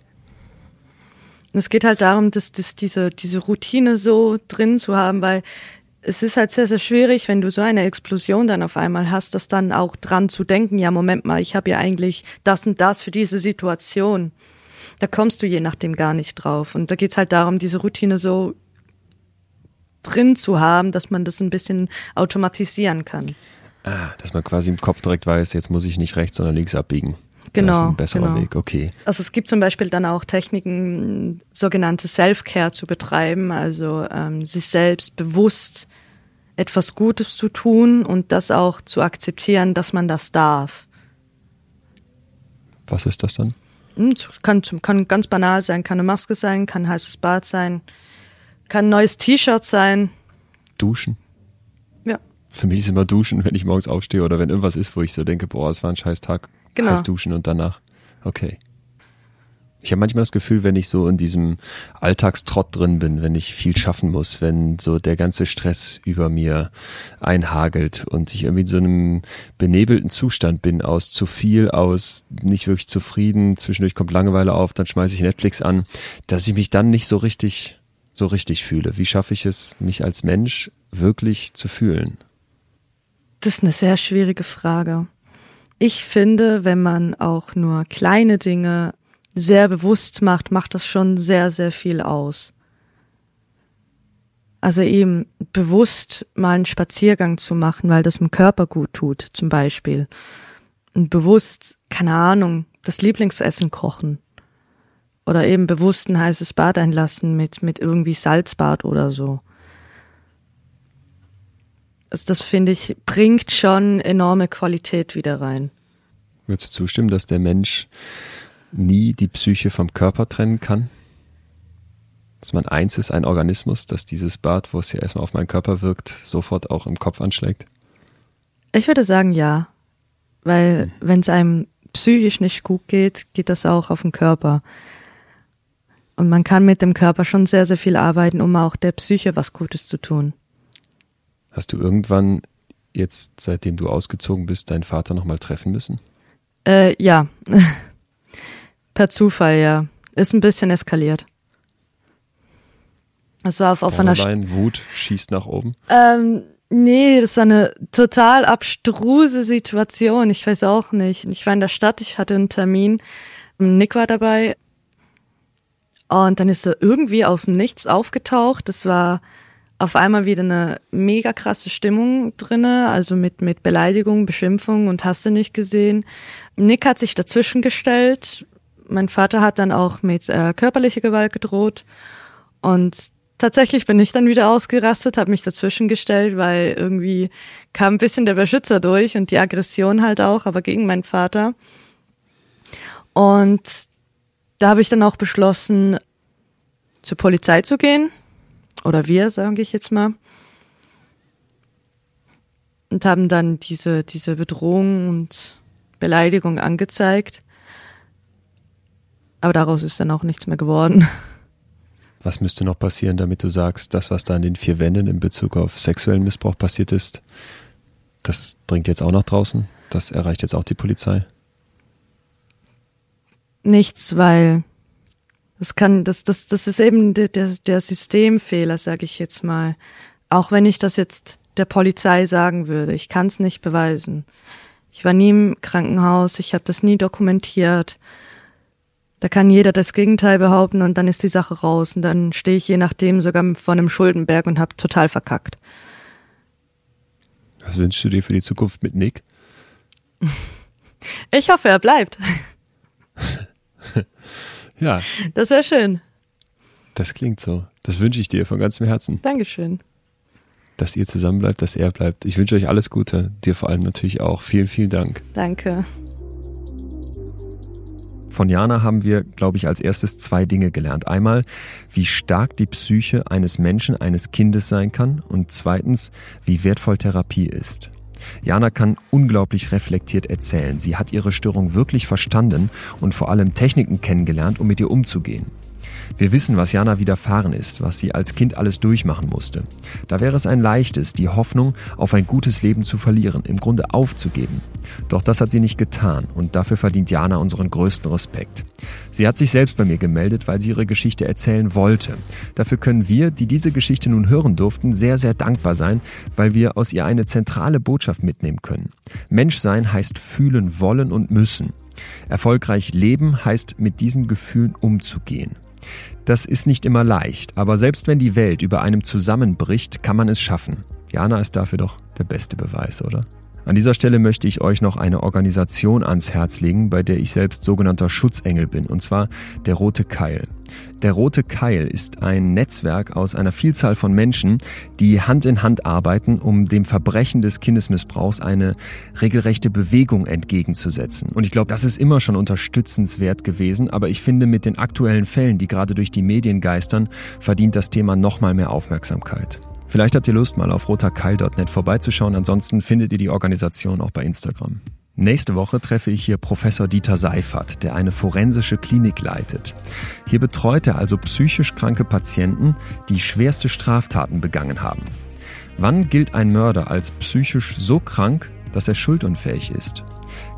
Und es geht halt darum, dass, dass diese, diese Routine so drin zu haben, weil es ist halt sehr, sehr schwierig, wenn du so eine Explosion dann auf einmal hast, das dann auch dran zu denken, ja, Moment mal, ich habe ja eigentlich das und das für diese Situation. Da kommst du je nachdem gar nicht drauf. Und da geht's halt darum, diese Routine so drin zu haben, dass man das ein bisschen automatisieren kann. Ah, dass man quasi im Kopf direkt weiß, jetzt muss ich nicht rechts, sondern links abbiegen. Genau. Das ist ein besserer genau. Weg, okay. Also es gibt zum Beispiel dann auch Techniken, sogenannte Self-Care zu betreiben, also ähm, sich selbst bewusst etwas Gutes zu tun und das auch zu akzeptieren, dass man das darf. Was ist das dann? Hm, Kann, kann ganz banal sein, kann eine Maske sein, kann ein heißes Bad sein, kann ein neues T-Shirt sein. Duschen? Für mich ist immer Duschen, wenn ich morgens aufstehe oder wenn irgendwas ist, wo ich so denke, boah, es war ein scheiß Tag. Genau. Heiß duschen und danach. Okay. Ich habe manchmal das Gefühl, wenn ich so in diesem Alltagstrott drin bin, wenn ich viel schaffen muss, wenn so der ganze Stress über mir einhagelt und ich irgendwie in so einem benebelten Zustand bin, aus zu viel, aus nicht wirklich zufrieden, zwischendurch kommt Langeweile auf, dann schmeiße ich Netflix an, dass ich mich dann nicht so richtig, so richtig fühle. Wie schaffe ich es, mich als Mensch wirklich zu fühlen? Das ist eine sehr schwierige Frage. Ich finde, wenn man auch nur kleine Dinge sehr bewusst macht, macht das schon sehr, sehr viel aus. Also eben bewusst mal einen Spaziergang zu machen, weil das dem Körper gut tut, zum Beispiel. Und bewusst, keine Ahnung, das Lieblingsessen kochen. Oder eben bewusst ein heißes Bad einlassen mit, mit irgendwie Salzbad oder so. Also das finde ich, bringt schon enorme Qualität wieder rein. Würdest du zustimmen, dass der Mensch nie die Psyche vom Körper trennen kann? Dass man eins ist, ein Organismus, dass dieses Bad, wo es ja erstmal auf meinen Körper wirkt, sofort auch im Kopf anschlägt? Ich würde sagen ja, weil wenn es einem psychisch nicht gut geht, geht das auch auf den Körper. Und man kann mit dem Körper schon sehr, sehr viel arbeiten, um auch der Psyche was Gutes zu tun. Hast du irgendwann jetzt, seitdem du ausgezogen bist, deinen Vater nochmal treffen müssen? Äh, ja. per Zufall, ja. Ist ein bisschen eskaliert. Es war auf, auf einer Sch Wut schießt nach oben. Ähm, nee, das war eine total abstruse Situation. Ich weiß auch nicht. Ich war in der Stadt, ich hatte einen Termin. Nick war dabei. Und dann ist er irgendwie aus dem Nichts aufgetaucht. Das war auf einmal wieder eine mega krasse Stimmung drinne, also mit, mit Beleidigung, Beschimpfung und hast nicht gesehen. Nick hat sich dazwischen gestellt. Mein Vater hat dann auch mit äh, körperlicher Gewalt gedroht. Und tatsächlich bin ich dann wieder ausgerastet, habe mich dazwischen gestellt, weil irgendwie kam ein bisschen der Beschützer durch und die Aggression halt auch, aber gegen meinen Vater. Und da habe ich dann auch beschlossen, zur Polizei zu gehen. Oder wir, sage ich jetzt mal. Und haben dann diese, diese Bedrohung und Beleidigung angezeigt. Aber daraus ist dann auch nichts mehr geworden. Was müsste noch passieren, damit du sagst, das, was da in den vier Wänden in Bezug auf sexuellen Missbrauch passiert ist, das dringt jetzt auch nach draußen? Das erreicht jetzt auch die Polizei? Nichts, weil das kann, das, das, das ist eben der, der, Systemfehler, sage ich jetzt mal. Auch wenn ich das jetzt der Polizei sagen würde, ich kann es nicht beweisen. Ich war nie im Krankenhaus, ich habe das nie dokumentiert. Da kann jeder das Gegenteil behaupten und dann ist die Sache raus und dann stehe ich je nachdem sogar vor einem Schuldenberg und habe total verkackt. Was wünschst du dir für die Zukunft mit Nick? Ich hoffe, er bleibt. Ja, Das wäre schön. das klingt so. Das wünsche ich dir von ganzem Herzen, Dankeschön. dass ihr zusammen bleibt, dass er bleibt. Ich wünsche euch alles Gute, dir vor allem natürlich auch. Vielen, vielen Dank. Danke. Von Jana haben wir, glaube ich, als erstes zwei Dinge gelernt. Einmal, wie stark die Psyche eines Menschen, eines Kindes sein kann und zweitens, wie wertvoll Therapie ist. Jana kann unglaublich reflektiert erzählen. Sie hat ihre Störung wirklich verstanden und vor allem Techniken kennengelernt, um mit ihr umzugehen. Wir wissen, was Jana widerfahren ist, was sie als Kind alles durchmachen musste. Da wäre es ein leichtes, die Hoffnung auf ein gutes Leben zu verlieren, im Grunde aufzugeben. Doch das hat sie nicht getan und dafür verdient Jana unseren größten Respekt. Sie hat sich selbst bei mir gemeldet, weil sie ihre Geschichte erzählen wollte. Dafür können wir, die diese Geschichte nun hören durften, sehr, sehr dankbar sein, weil wir aus ihr eine zentrale Botschaft mitnehmen können. Menschsein heißt fühlen wollen und müssen. Erfolgreich leben heißt mit diesen Gefühlen umzugehen. Das ist nicht immer leicht, aber selbst wenn die Welt über einem zusammenbricht, kann man es schaffen. Jana ist dafür doch der beste Beweis, oder? An dieser Stelle möchte ich euch noch eine Organisation ans Herz legen, bei der ich selbst sogenannter Schutzengel bin, und zwar der Rote Keil. Der Rote Keil ist ein Netzwerk aus einer Vielzahl von Menschen, die Hand in Hand arbeiten, um dem Verbrechen des Kindesmissbrauchs eine regelrechte Bewegung entgegenzusetzen. Und ich glaube, das ist immer schon unterstützenswert gewesen, aber ich finde, mit den aktuellen Fällen, die gerade durch die Medien geistern, verdient das Thema nochmal mehr Aufmerksamkeit. Vielleicht habt ihr Lust, mal auf roterkeil.net vorbeizuschauen. Ansonsten findet ihr die Organisation auch bei Instagram. Nächste Woche treffe ich hier Professor Dieter Seifert, der eine forensische Klinik leitet. Hier betreut er also psychisch kranke Patienten, die schwerste Straftaten begangen haben. Wann gilt ein Mörder als psychisch so krank, dass er schuldunfähig ist?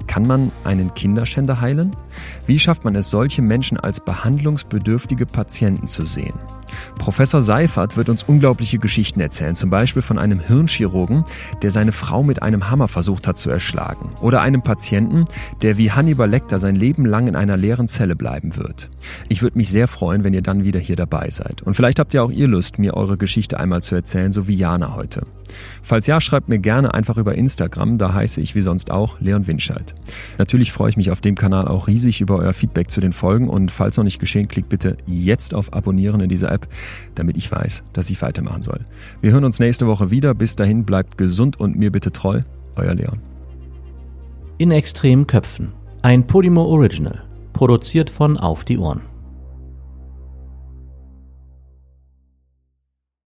Kann man einen Kinderschänder heilen? Wie schafft man es, solche Menschen als behandlungsbedürftige Patienten zu sehen? Professor Seifert wird uns unglaubliche Geschichten erzählen, zum Beispiel von einem Hirnchirurgen, der seine Frau mit einem Hammer versucht hat zu erschlagen, oder einem Patienten, der wie Hannibal Lecter sein Leben lang in einer leeren Zelle bleiben wird. Ich würde mich sehr freuen, wenn ihr dann wieder hier dabei seid. Und vielleicht habt ihr auch ihr Lust, mir eure Geschichte einmal zu erzählen, so wie Jana heute. Falls ja, schreibt mir gerne einfach über Instagram, da heiße ich wie sonst auch Leon Winscheid. Natürlich freue ich mich auf dem Kanal auch riesig über euer Feedback zu den Folgen und falls noch nicht geschehen, klickt bitte jetzt auf Abonnieren in dieser App, damit ich weiß, dass ich weitermachen soll. Wir hören uns nächste Woche wieder. Bis dahin bleibt gesund und mir bitte treu. Euer Leon. In extremen Köpfen. Ein Podimo Original. Produziert von Auf die Ohren.